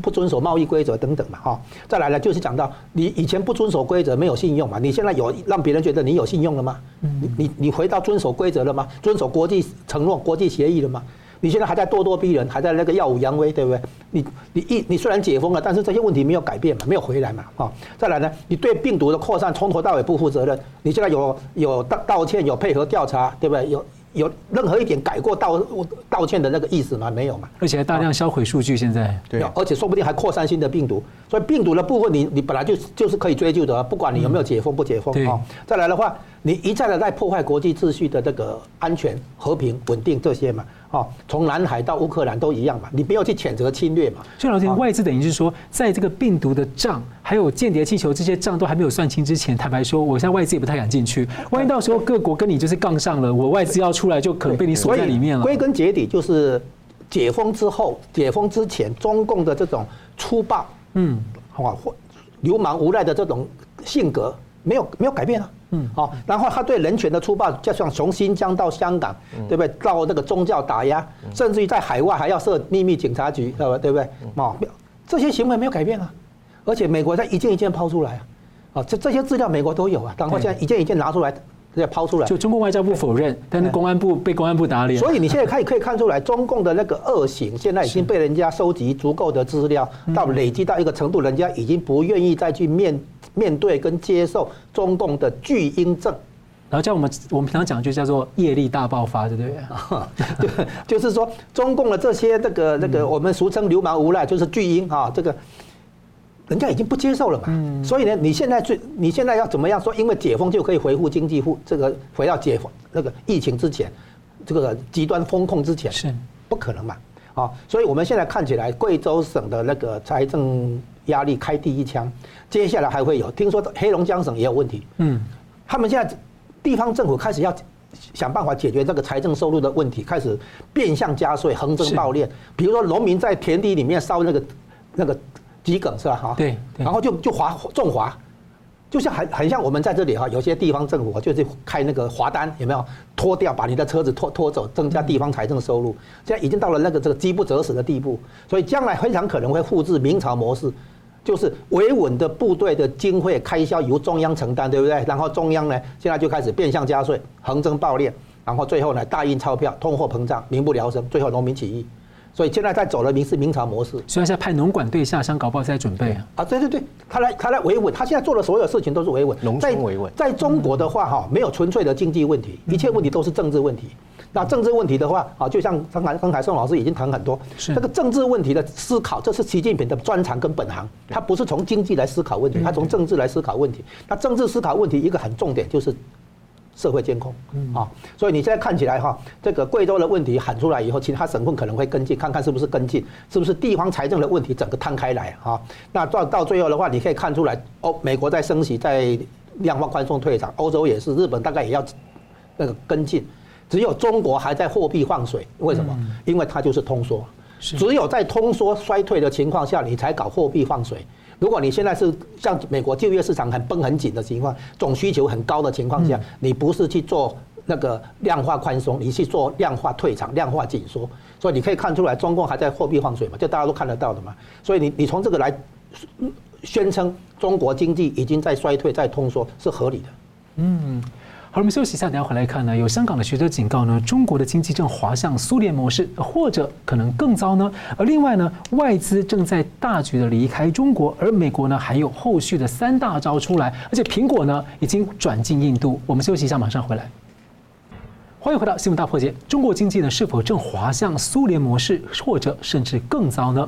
不遵守贸易规则等等嘛，哈，再来呢，就是讲到你以前不遵守规则没有信用嘛，你现在有让别人觉得你有信用了吗？你你你回到遵守规则了吗？遵守国际承诺、国际协议了吗？你现在还在咄咄逼人，还在那个耀武扬威，对不对？你你一你虽然解封了，但是这些问题没有改变嘛，没有回来嘛，哈。再来呢，你对病毒的扩散从头到尾不负责任，你现在有有道道歉，有配合调查，对不对？有。有任何一点改过道道歉的那个意思吗？没有嘛。而且还大量销毁数据，现在对，而且说不定还扩散新的病毒。所以病毒的部分，你你本来就就是可以追究的，不管你有没有解封不解封啊。再来的话，你一再的在破坏国际秩序的这个安全、和平、稳定这些嘛。哦，从南海到乌克兰都一样嘛，你不要去谴责侵略嘛。所以老师，外资等于是说，在这个病毒的账，还有间谍气球这些账都还没有算清之前，坦白说，我现在外资也不太敢进去。万一到时候各国跟你就是杠上了，我外资要出来就可能被你锁在里面了。归根结底就是解封之后、解封之前，中共的这种粗暴，嗯，好，流氓无赖的这种性格没有没有改变啊。嗯，好，然后他对人权的粗暴，就像从新疆到香港，对不对？到那个宗教打压，甚至于在海外还要设秘密警察局，对不对？对不对？哦，这些行为没有改变啊，而且美国在一件一件抛出来啊，啊，这这些资料美国都有啊，然后现在一件一件拿出来，再抛出来。就中共外交部否认，但是公安部被公安部打脸。所以你现在可以可以看出来，中共的那个恶行，现在已经被人家收集足够的资料，到累积到一个程度，人家已经不愿意再去面。面对跟接受中共的巨婴症，然后叫我们我们平常讲就叫做业力大爆发，对不对？对，就是说中共的这些这个那个我们俗称流氓无赖，就是巨婴啊，这个人家已经不接受了嘛。所以呢，你现在最你现在要怎么样说？因为解封就可以恢复经济复这个回到解封那个疫情之前，这个极端风控之前是不可能嘛？啊，所以我们现在看起来贵州省的那个财政。压力开第一枪，接下来还会有。听说黑龙江省也有问题，嗯，他们现在地方政府开始要想办法解决这个财政收入的问题，开始变相加税、横征暴敛。比如说农民在田地里面烧那个那个桔梗是吧？哈，对，然后就就划重划，就像很很像我们在这里哈，有些地方政府就是开那个罚单，有没有拖掉，把你的车子拖拖走，增加地方财政收入。现在已经到了那个这个饥不择食的地步，所以将来非常可能会复制明朝模式。就是维稳的部队的经费开销由中央承担，对不对？然后中央呢，现在就开始变相加税、横征暴敛，然后最后呢，大印钞票、通货膨胀、民不聊生，最后农民起义。所以现在在走的明是明朝模式。所以现在派农管队下乡搞不好在准备啊。啊，对对对，他来他来维稳，他现在做的所有事情都是维稳。农村维稳。在中国的话哈，没有纯粹的经济问题，一切问题都是政治问题。那政治问题的话，啊，就像刚才刚才宋老师已经谈很多，是这个政治问题的思考，这是习近平的专长跟本行。他不是从经济来思考问题，他从政治来思考问题。那政治思考问题一个很重点就是社会监控啊。所以你现在看起来哈，这个贵州的问题喊出来以后，其他省份可能会跟进，看看是不是跟进，是不是地方财政的问题整个摊开来啊？那到到最后的话，你可以看出来，欧，美国在升息，在量化宽松退场，欧洲也是，日本大概也要那个跟进。只有中国还在货币放水，为什么？因为它就是通缩。只有在通缩衰退的情况下，你才搞货币放水。如果你现在是像美国就业市场很绷很紧的情况，总需求很高的情况下，你不是去做那个量化宽松，你去做量化退场、量化紧缩。所以你可以看出来，中共还在货币放水嘛，这大家都看得到的嘛。所以你你从这个来宣称中国经济已经在衰退、在通缩是合理的。嗯。好，我们休息一下，等下回来看呢。有香港的学者警告呢，中国的经济正滑向苏联模式，或者可能更糟呢。而另外呢，外资正在大举的离开中国，而美国呢还有后续的三大招出来，而且苹果呢已经转进印度。我们休息一下，马上回来。欢迎回到新闻大破解。中国经济呢是否正滑向苏联模式，或者甚至更糟呢？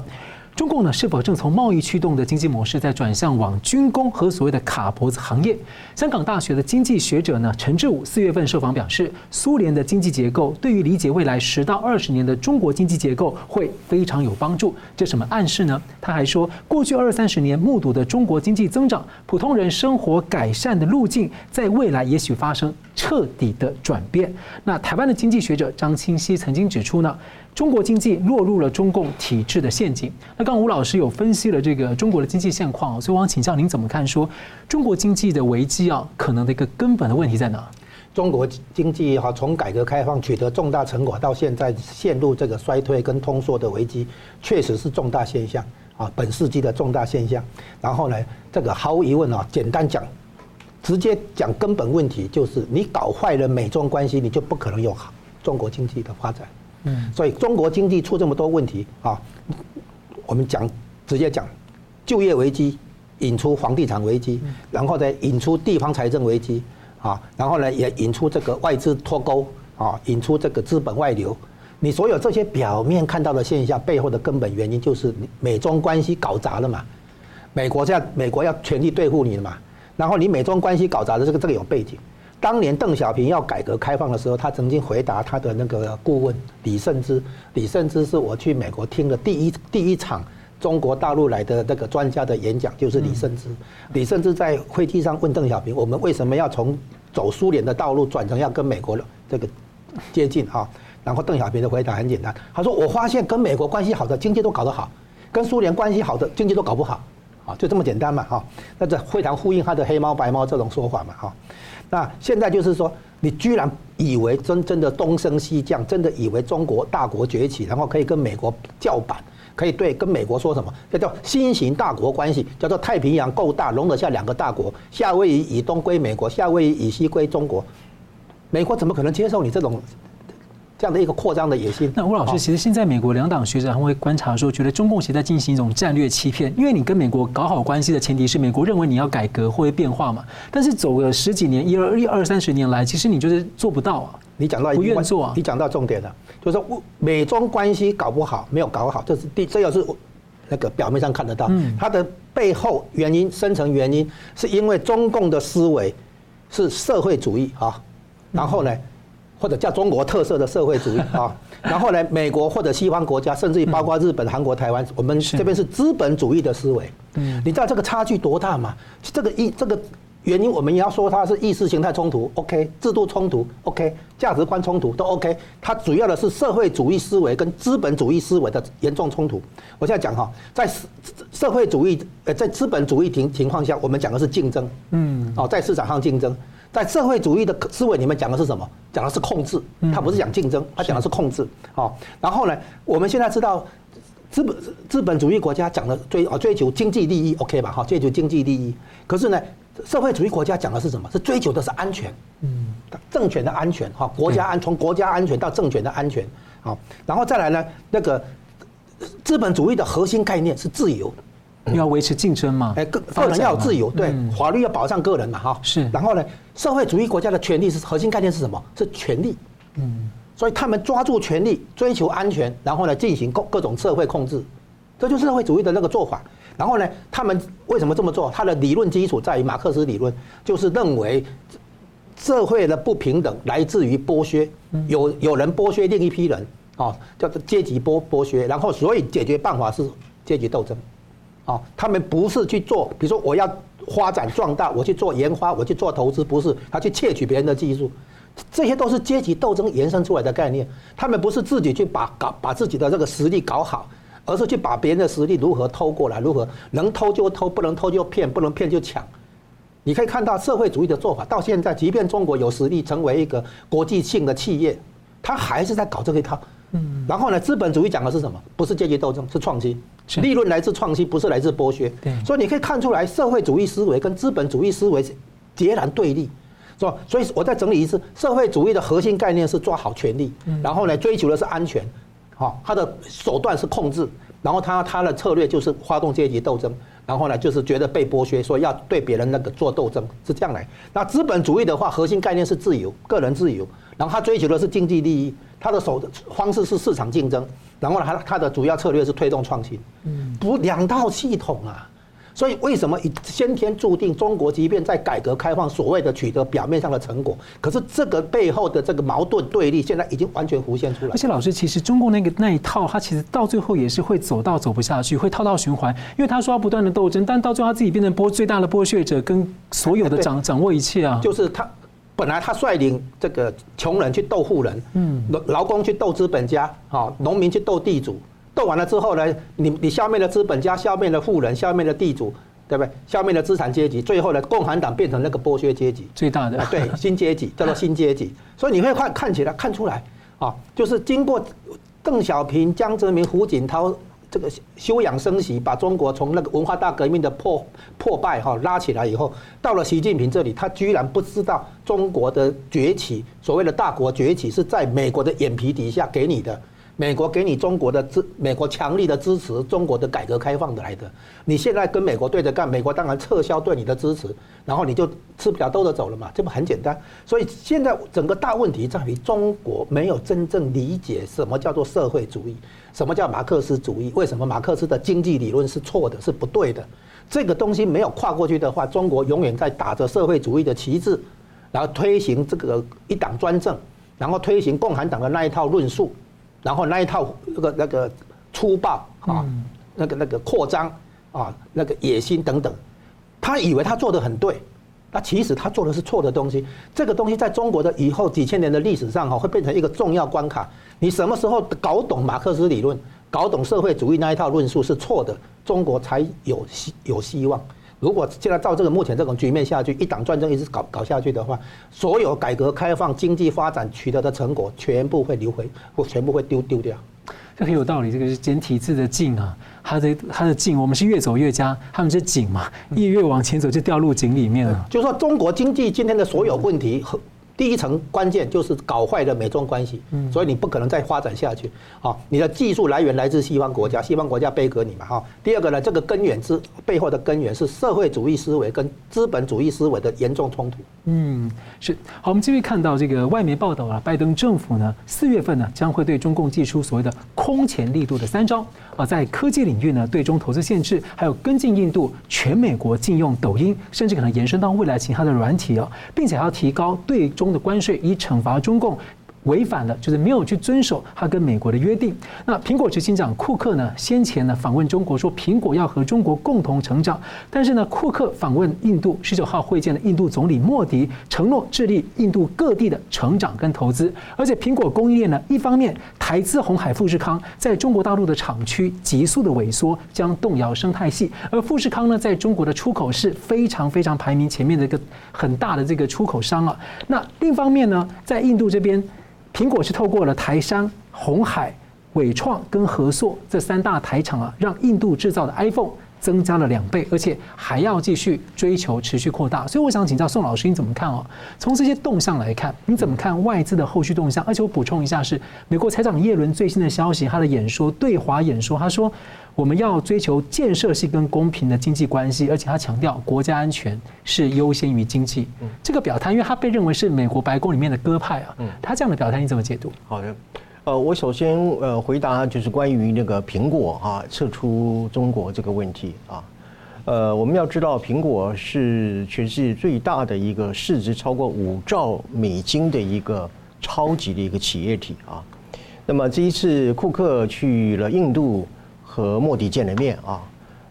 中共呢是否正从贸易驱动的经济模式在转向往军工和所谓的卡脖子行业？香港大学的经济学者呢陈志武四月份受访表示，苏联的经济结构对于理解未来十到二十年的中国经济结构会非常有帮助。这什么暗示呢？他还说，过去二三十年目睹的中国经济增长、普通人生活改善的路径，在未来也许发生彻底的转变。那台湾的经济学者张清熙曾经指出呢，中国经济落入了中共体制的陷阱。那刚刚吴老师有分析了这个中国的经济现况，所以我想请教您怎么看？说中国经济的危机啊，可能的一个根本的问题在哪？中国经济哈，从改革开放取得重大成果到现在陷入这个衰退跟通缩的危机，确实是重大现象啊，本世纪的重大现象。然后呢，这个毫无疑问啊，简单讲，直接讲根本问题就是你搞坏了美中关系，你就不可能有好中国经济的发展。嗯，所以中国经济出这么多问题啊，我们讲直接讲，就业危机引出房地产危机，然后再引出地方财政危机啊，然后呢也引出这个外资脱钩啊，引出这个资本外流。你所有这些表面看到的现象背后的根本原因就是美中关系搞砸了嘛，美国这样美国要全力对付你了嘛，然后你美中关系搞砸的这个这个有背景。当年邓小平要改革开放的时候，他曾经回答他的那个顾问李慎之，李慎之是我去美国听的第一第一场中国大陆来的那个专家的演讲，就是李慎之。李慎之在飞机上问邓小平：“我们为什么要从走苏联的道路转成要跟美国的这个接近啊？”然后邓小平的回答很简单，他说：“我发现跟美国关系好的经济都搞得好，跟苏联关系好的经济都搞不好，啊，就这么简单嘛，哈。那这非常呼应他的黑猫白猫这种说法嘛，哈。”那现在就是说，你居然以为真真的东升西降，真的以为中国大国崛起，然后可以跟美国叫板，可以对跟美国说什么？这叫新型大国关系，叫做太平洋够大，容得下两个大国，夏威夷以东归美国，夏威夷以西归中国。美国怎么可能接受你这种？这样的一个扩张的野心。那吴老师，其实现在美国两党学者他们会观察说，觉得中共现在进行一种战略欺骗，因为你跟美国搞好关系的前提是美国认为你要改革或者变化嘛。但是走了十几年，一二一二三十年来，其实你就是做不到啊。你讲到不愿做啊。你讲到重点了，就是说美中关系搞不好，没有搞好，这是第这要是那个表面上看得到，它的背后原因、深层原因，是因为中共的思维是社会主义啊，然后呢？或者叫中国特色的社会主义 啊，然后呢，美国或者西方国家，甚至于包括日本、韩国、台湾，我们这边是资本主义的思维。嗯，你知道这个差距多大吗？这个意这个原因，我们也要说它是意识形态冲突，OK，制度冲突，OK，价值观冲突都 OK。它主要的是社会主义思维跟资本主义思维的严重冲突。我现在讲哈，在社会主义呃，在资本主义情情况下，我们讲的是竞争，嗯，哦，在市场上竞争。在社会主义的思维里面讲的是什么？讲的是控制，他不是讲竞争，他讲的是控制。好，然后呢，我们现在知道资本资本主义国家讲的追啊追求经济利益，OK 吧？哈，追求经济利益。可是呢，社会主义国家讲的是什么？是追求的是安全，嗯，政权的安全，哈，国家安从国家安全到政权的安全，好，然后再来呢，那个资本主义的核心概念是自由。要维持竞争嘛？哎，个个人要有自由，对，法律要保障个人嘛，哈。是。然后呢，社会主义国家的权利是核心概念是什么？是权利。嗯。所以他们抓住权利，追求安全，然后呢进行各各种社会控制，这就是社会主义的那个做法。然后呢，他们为什么这么做？他的理论基础在于马克思理论，就是认为社会的不平等来自于剥削，有有人剥削另一批人，啊，叫做阶级剥剥削。然后所以解决办法是阶级斗争。啊，他们不是去做，比如说我要发展壮大，我去做研发，我去做投资，不是他去窃取别人的技术，这些都是阶级斗争延伸出来的概念。他们不是自己去把搞把自己的这个实力搞好，而是去把别人的实力如何偷过来，如何能偷就偷，不能偷就骗，不能骗就抢。你可以看到社会主义的做法，到现在，即便中国有实力成为一个国际性的企业，他还是在搞这个一套。嗯，然后呢，资本主义讲的是什么？不是阶级斗争，是创新。利润来自创新，不是来自剥削。所以你可以看出来，社会主义思维跟资本主义思维是截然对立。是吧？所以我再整理一次，社会主义的核心概念是抓好权力，然后呢，追求的是安全，好，他的手段是控制，然后他他的策略就是发动阶级斗争，然后呢，就是觉得被剥削，所以要对别人那个做斗争，是这样来。那资本主义的话，核心概念是自由，个人自由，然后他追求的是经济利益，他的手方式是市场竞争，然后呢，它它的主要策略是推动创新，嗯不两套系统啊。所以，为什么以先天注定中国，即便在改革开放所谓的取得表面上的成果，可是这个背后的这个矛盾对立，现在已经完全浮现出来。而且，老师，其实中国那个那一套，他其实到最后也是会走到走不下去，会套到循环，因为他说要不断的斗争，但到最后他自己变成剥最大的剥削者，跟所有的掌掌握一切啊。就是他本来他率领这个穷人去斗富人，嗯，劳工去斗资本家，好，农民去斗地主。斗完了之后呢，你你消灭了资本家，消灭了富人，消灭了地主，对不对？消灭了资产阶级，最后呢，共产党变成那个剥削阶级，最大的对新阶级 叫做新阶级。所以你会看看起来看出来啊，就是经过邓小平、江泽民、胡锦涛这个休养生息，把中国从那个文化大革命的破破败哈拉起来以后，到了习近平这里，他居然不知道中国的崛起，所谓的大国崛起是在美国的眼皮底下给你的。美国给你中国的支，美国强力的支持，中国的改革开放的来的。你现在跟美国对着干，美国当然撤销对你的支持，然后你就吃不了兜着走了嘛，这不很简单？所以现在整个大问题在于中国没有真正理解什么叫做社会主义，什么叫马克思主义，为什么马克思的经济理论是错的，是不对的？这个东西没有跨过去的话，中国永远在打着社会主义的旗帜，然后推行这个一党专政，然后推行共产党的那一套论述。然后那一套那个那个粗暴啊，那个那个扩张啊，那个野心等等，他以为他做的很对，那其实他做的是错的东西。这个东西在中国的以后几千年的历史上哈，会变成一个重要关卡。你什么时候搞懂马克思理论，搞懂社会主义那一套论述是错的，中国才有希有希望。如果现在照这个目前这种局面下去，一党专政一直搞搞下去的话，所有改革开放、经济发展取得的成果全部会流回，或全部会丢丢掉。这很有道理。这个是简体字的进啊，它的它的进，我们是越走越佳，他们是井嘛，一越往前走就掉入井里面了。就是说，中国经济今天的所有问题和。第一层关键就是搞坏了美中关系，所以你不可能再发展下去。好，你的技术来源来自西方国家，西方国家背革你嘛。哈，第二个呢，这个根源之背后的根源是社会主义思维跟资本主义思维的严重冲突。嗯，是。好，我们继续看到这个外媒报道啊，拜登政府呢，四月份呢将会对中共祭出所谓的空前力度的三招。啊，在科技领域呢，对中投资限制，还有跟进印度，全美国禁用抖音，甚至可能延伸到未来其他的软体啊，并且还要提高对中的关税，以惩罚中共。违反了，就是没有去遵守他跟美国的约定。那苹果执行长库克呢，先前呢访问中国，说苹果要和中国共同成长。但是呢，库克访问印度，十九号会见了印度总理莫迪，承诺致力印度各地的成长跟投资。而且苹果供应链呢，一方面台资红海富士康在中国大陆的厂区急速的萎缩，将动摇生态系。而富士康呢，在中国的出口是非常非常排名前面的一个很大的这个出口商啊。那另一方面呢，在印度这边。苹果是透过了台商、红海、伟创跟合作这三大台厂啊，让印度制造的 iPhone 增加了两倍，而且还要继续追求持续扩大。所以我想请教宋老师，你怎么看哦？从这些动向来看，你怎么看外资的后续动向？而且我补充一下，是美国财长耶伦最新的消息，他的演说对华演说，他说。我们要追求建设性跟公平的经济关系，而且他强调国家安全是优先于经济。这个表态，因为他被认为是美国白宫里面的鸽派啊。他这样的表态你怎么解读？好的，呃，我首先呃回答就是关于那个苹果啊撤出中国这个问题啊。呃，我们要知道苹果是全世界最大的一个市值超过五兆美金的一个超级的一个企业体啊。那么这一次库克去了印度。和莫迪见了面啊，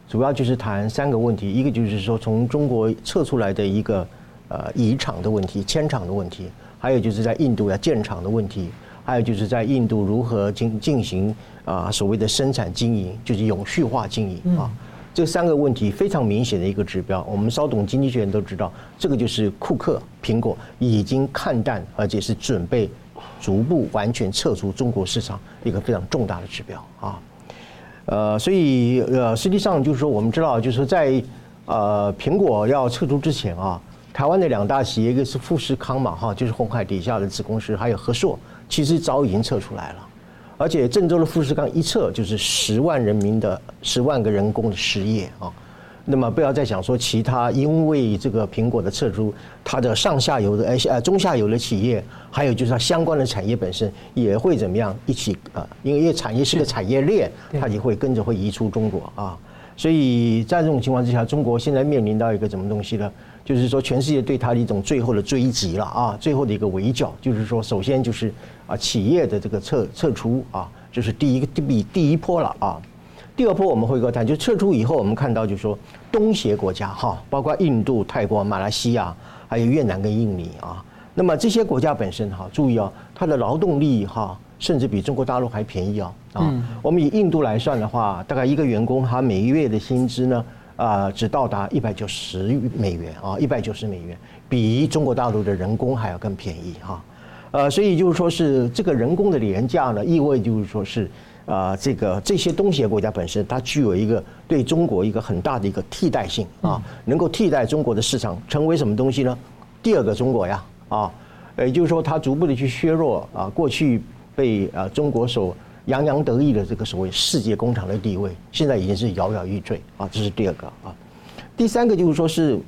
主要就是谈三个问题，一个就是说从中国撤出来的一个呃移厂的问题、迁厂的问题，还有就是在印度要建厂的问题，还有就是在印度如何进进行啊所谓的生产经营，就是永续化经营啊，这三个问题非常明显的一个指标，我们稍懂经济学人都知道，这个就是库克苹果已经看淡，而且是准备逐步完全撤出中国市场一个非常重大的指标啊。呃，所以呃，实际上就是说，我们知道，就是说在呃，苹果要撤出之前啊，台湾的两大企业，一个是富士康嘛，哈，就是鸿海底下的子公司，还有和硕，其实早已经撤出来了。而且郑州的富士康一撤就是十万人民的十万个人工的失业啊。那么不要再想说其他，因为这个苹果的撤出，它的上下游的呃呃中下游的企业，还有就是它相关的产业本身也会怎么样一起啊？因为因为产业是个产业链，它也会跟着会移出中国啊。所以在这种情况之下，中国现在面临到一个什么东西呢？就是说全世界对它的一种最后的追击了啊，最后的一个围剿。就是说，首先就是啊企业的这个撤撤出啊，就是第一个第第一波了啊。第二波我们会跟谈，就撤出以后，我们看到就是说东协国家哈，包括印度、泰国、马来西亚，还有越南跟印尼啊。那么这些国家本身哈，注意哦，它的劳动力哈，甚至比中国大陆还便宜啊啊。我们以印度来算的话，大概一个员工他每月的薪资呢啊，只到达一百九十美元啊，一百九十美元，比中国大陆的人工还要更便宜哈。呃，所以就是说是这个人工的廉价呢，意味就是说是。啊，这个这些东协国家本身，它具有一个对中国一个很大的一个替代性啊，能够替代中国的市场，成为什么东西呢？第二个中国呀，啊，也就是说，它逐步的去削弱啊，过去被啊中国所洋洋得意的这个所谓世界工厂的地位，现在已经是摇摇欲坠啊，这是第二个啊。第三个就是说是，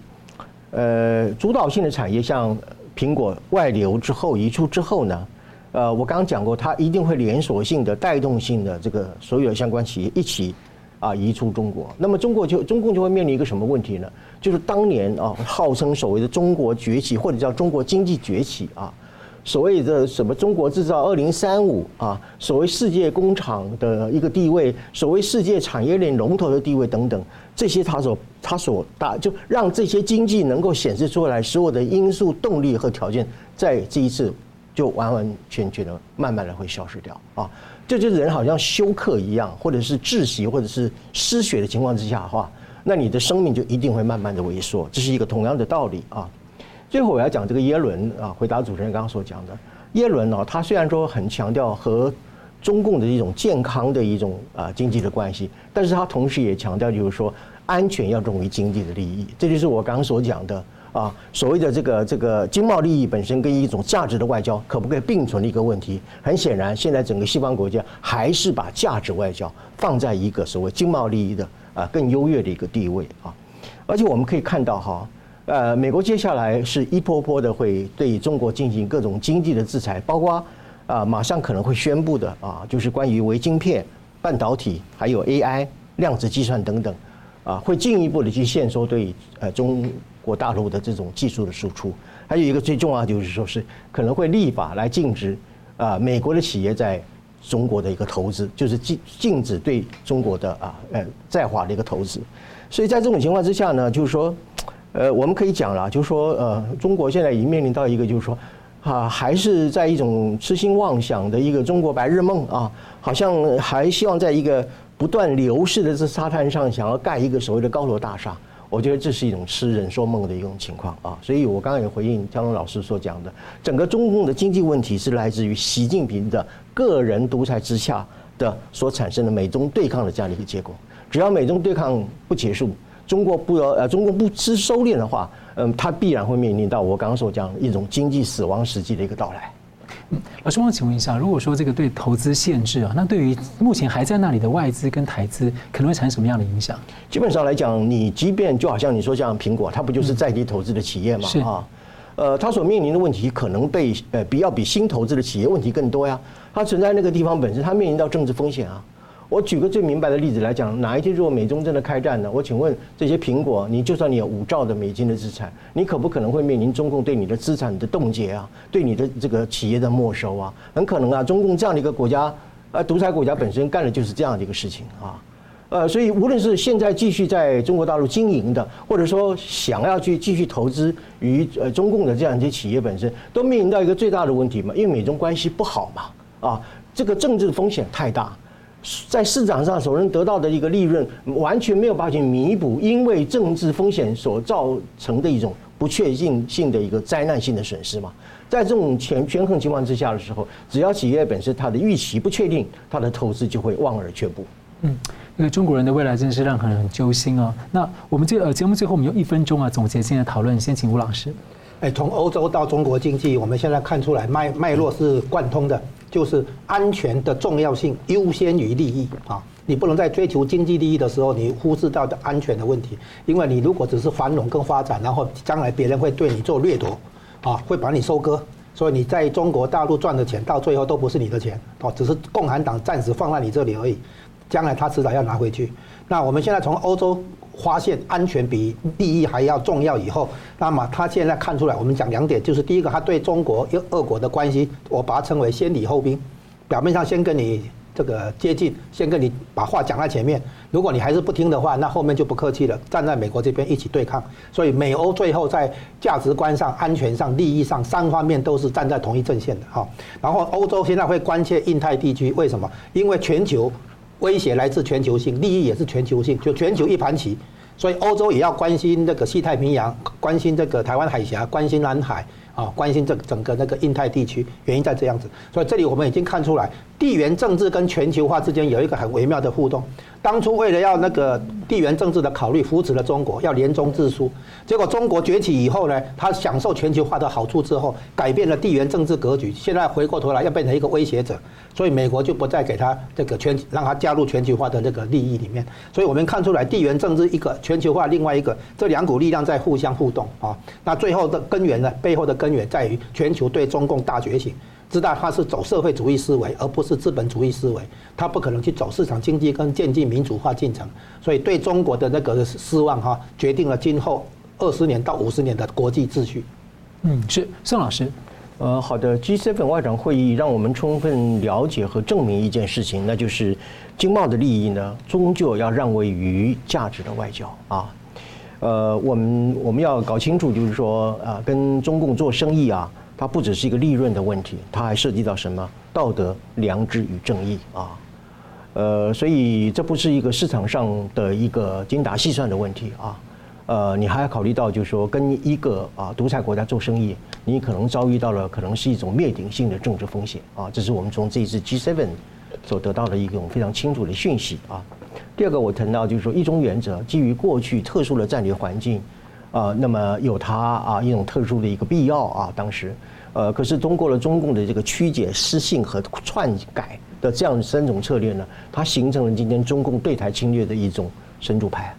呃，主导性的产业，像苹果外流之后移出之后呢？呃，我刚刚讲过，它一定会连锁性的、带动性的这个所有的相关企业一起啊移出中国。那么中国就中共就会面临一个什么问题呢？就是当年啊号称所谓的中国崛起或者叫中国经济崛起啊，所谓的什么中国制造二零三五啊，所谓世界工厂的一个地位，所谓世界产业链龙头的地位等等，这些他所他所大就让这些经济能够显示出来所有的因素、动力和条件，在这一次。就完完全全的慢慢的会消失掉啊！这就是人好像休克一样，或者是窒息，或者是失血的情况之下的话，那你的生命就一定会慢慢的萎缩。这是一个同样的道理啊。最后我要讲这个耶伦啊，回答主持人刚刚所讲的耶伦呢，他虽然说很强调和中共的一种健康的一种啊经济的关系，但是他同时也强调就是说安全要重于经济的利益。这就是我刚刚所讲的。啊，所谓的这个这个经贸利益本身跟一种价值的外交可不可以并存的一个问题，很显然，现在整个西方国家还是把价值外交放在一个所谓经贸利益的啊更优越的一个地位啊。而且我们可以看到哈，呃，美国接下来是一波波的会对中国进行各种经济的制裁，包括啊马上可能会宣布的啊，就是关于微晶片、半导体还有 AI、量子计算等等啊，会进一步的去限缩对呃中。国大陆的这种技术的输出，还有一个最重要就是说是可能会立法来禁止啊美国的企业在中国的一个投资，就是禁禁止对中国的啊呃在华的一个投资。所以在这种情况之下呢，就是说呃我们可以讲了，就是说呃中国现在已经面临到一个就是说啊还是在一种痴心妄想的一个中国白日梦啊，好像还希望在一个不断流逝的这沙滩上想要盖一个所谓的高楼大厦。我觉得这是一种痴人说梦的一种情况啊，所以我刚刚也回应江龙老师所讲的，整个中共的经济问题是来自于习近平的个人独裁之下的所产生的美中对抗的这样的一个结果。只要美中对抗不结束，中国不呃中国不知收敛的话，嗯，它必然会面临到我刚刚所讲的一种经济死亡时机的一个到来。嗯，老师，我请问一下，如果说这个对投资限制啊，那对于目前还在那里的外资跟台资，可能会产生什么样的影响？基本上来讲，你即便就好像你说像苹果，它不就是在地投资的企业嘛？是啊，呃，它所面临的问题可能被呃比要比新投资的企业问题更多呀。它存在那个地方本身，它面临到政治风险啊。我举个最明白的例子来讲，哪一天如果美中真的开战呢？我请问这些苹果，你就算你有五兆的美金的资产，你可不可能会面临中共对你的资产的冻结啊？对你的这个企业的没收啊？很可能啊，中共这样的一个国家，呃，独裁国家本身干的就是这样的一个事情啊。呃，所以无论是现在继续在中国大陆经营的，或者说想要去继续投资于呃中共的这样一些企业本身，都面临到一个最大的问题嘛，因为美中关系不好嘛，啊，这个政治风险太大。在市场上所能得到的一个利润，完全没有办法去弥补因为政治风险所造成的一种不确定性的一个灾难性的损失嘛。在这种权权衡情况之下的时候，只要企业本身它的预期不确定，它的投资就会望而却步。嗯。因为中国人的未来真是让很很揪心啊。那我们这呃节目最后我们用一分钟啊总结今天的讨论，先请吴老师。哎，从欧洲到中国经济，我们现在看出来脉脉络是贯通的，就是安全的重要性优先于利益啊。你不能在追求经济利益的时候，你忽视到的安全的问题。因为你如果只是繁荣跟发展，然后将来别人会对你做掠夺，啊，会把你收割。所以你在中国大陆赚的钱，到最后都不是你的钱，哦，只是共产党暂时放在你这里而已。将来他迟早要拿回去。那我们现在从欧洲发现安全比利益还要重要以后，那么他现在看出来，我们讲两点，就是第一个，他对中国与俄国的关系，我把它称为先礼后兵，表面上先跟你。这个接近，先跟你把话讲在前面。如果你还是不听的话，那后面就不客气了，站在美国这边一起对抗。所以美欧最后在价值观上、安全上、利益上三方面都是站在同一阵线的哈。然后欧洲现在会关切印太地区，为什么？因为全球威胁来自全球性，利益也是全球性，就全球一盘棋。所以欧洲也要关心这个西太平洋，关心这个台湾海峡，关心南海。啊，关心这整个那个印太地区，原因在这样子，所以这里我们已经看出来，地缘政治跟全球化之间有一个很微妙的互动。当初为了要那个地缘政治的考虑，扶持了中国，要联中制苏。结果中国崛起以后呢，他享受全球化的好处之后，改变了地缘政治格局。现在回过头来要变成一个威胁者，所以美国就不再给他这个全，让他加入全球化的这个利益里面。所以我们看出来，地缘政治一个，全球化另外一个，这两股力量在互相互动啊。那最后的根源呢，背后的根源在于全球对中共大觉醒。知道他是走社会主义思维，而不是资本主义思维，他不可能去走市场经济跟渐进民主化进程，所以对中国的那个失望哈，决定了今后二十年到五十年的国际秩序。嗯，是宋老师，呃，好的，G7 外长会议让我们充分了解和证明一件事情，那就是经贸的利益呢，终究要让位于价值的外交啊。呃，我们我们要搞清楚，就是说啊，跟中共做生意啊。它不只是一个利润的问题，它还涉及到什么道德、良知与正义啊？呃，所以这不是一个市场上的一个精打细算的问题啊。呃，你还要考虑到，就是说跟一个啊独裁国家做生意，你可能遭遇到了可能是一种灭顶性的政治风险啊。这是我们从这一次 G7 所得到的一种非常清楚的讯息啊。第二个，我谈到就是说一中原则基于过去特殊的战略环境。啊，那么有它啊一种特殊的一个必要啊，当时，呃，可是通过了中共的这个曲解、失信和篡改的这样三种策略呢，它形成了今天中共对台侵略的一种神主牌，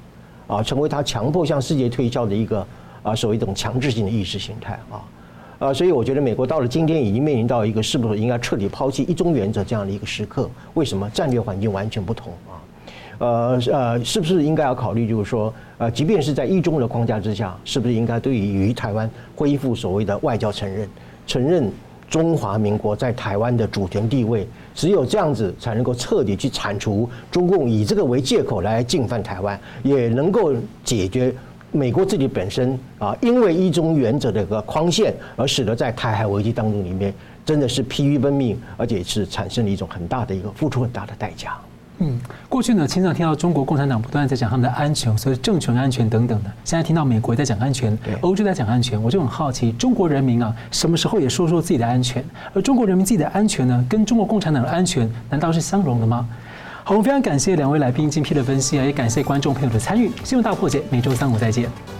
啊，成为它强迫向世界推销的一个啊所谓一种强制性的意识形态啊，啊，所以我觉得美国到了今天已经面临到一个是不是应该彻底抛弃一中原则这样的一个时刻？为什么？战略环境完全不同。呃呃，是不是应该要考虑，就是说，呃，即便是在一中的框架之下，是不是应该对于台湾恢复所谓的外交承认，承认中华民国在台湾的主权地位？只有这样子，才能够彻底去铲除中共以这个为借口来进犯台湾，也能够解决美国自己本身啊，因为一中原则的一个框限，而使得在台海危机当中里面，真的是疲于奔命，而且是产生了一种很大的一个付出很大的代价。嗯，过去呢，经常听到中国共产党不断在讲他们的安全，所以政权安全等等的。现在听到美国在讲安全，欧洲在讲安全，我就很好奇，中国人民啊，什么时候也说说自己的安全？而中国人民自己的安全呢，跟中国共产党的安全难道是相容的吗？好，我们非常感谢两位来宾精辟的分析啊，也感谢观众朋友的参与。新闻大破解，每周三五再见。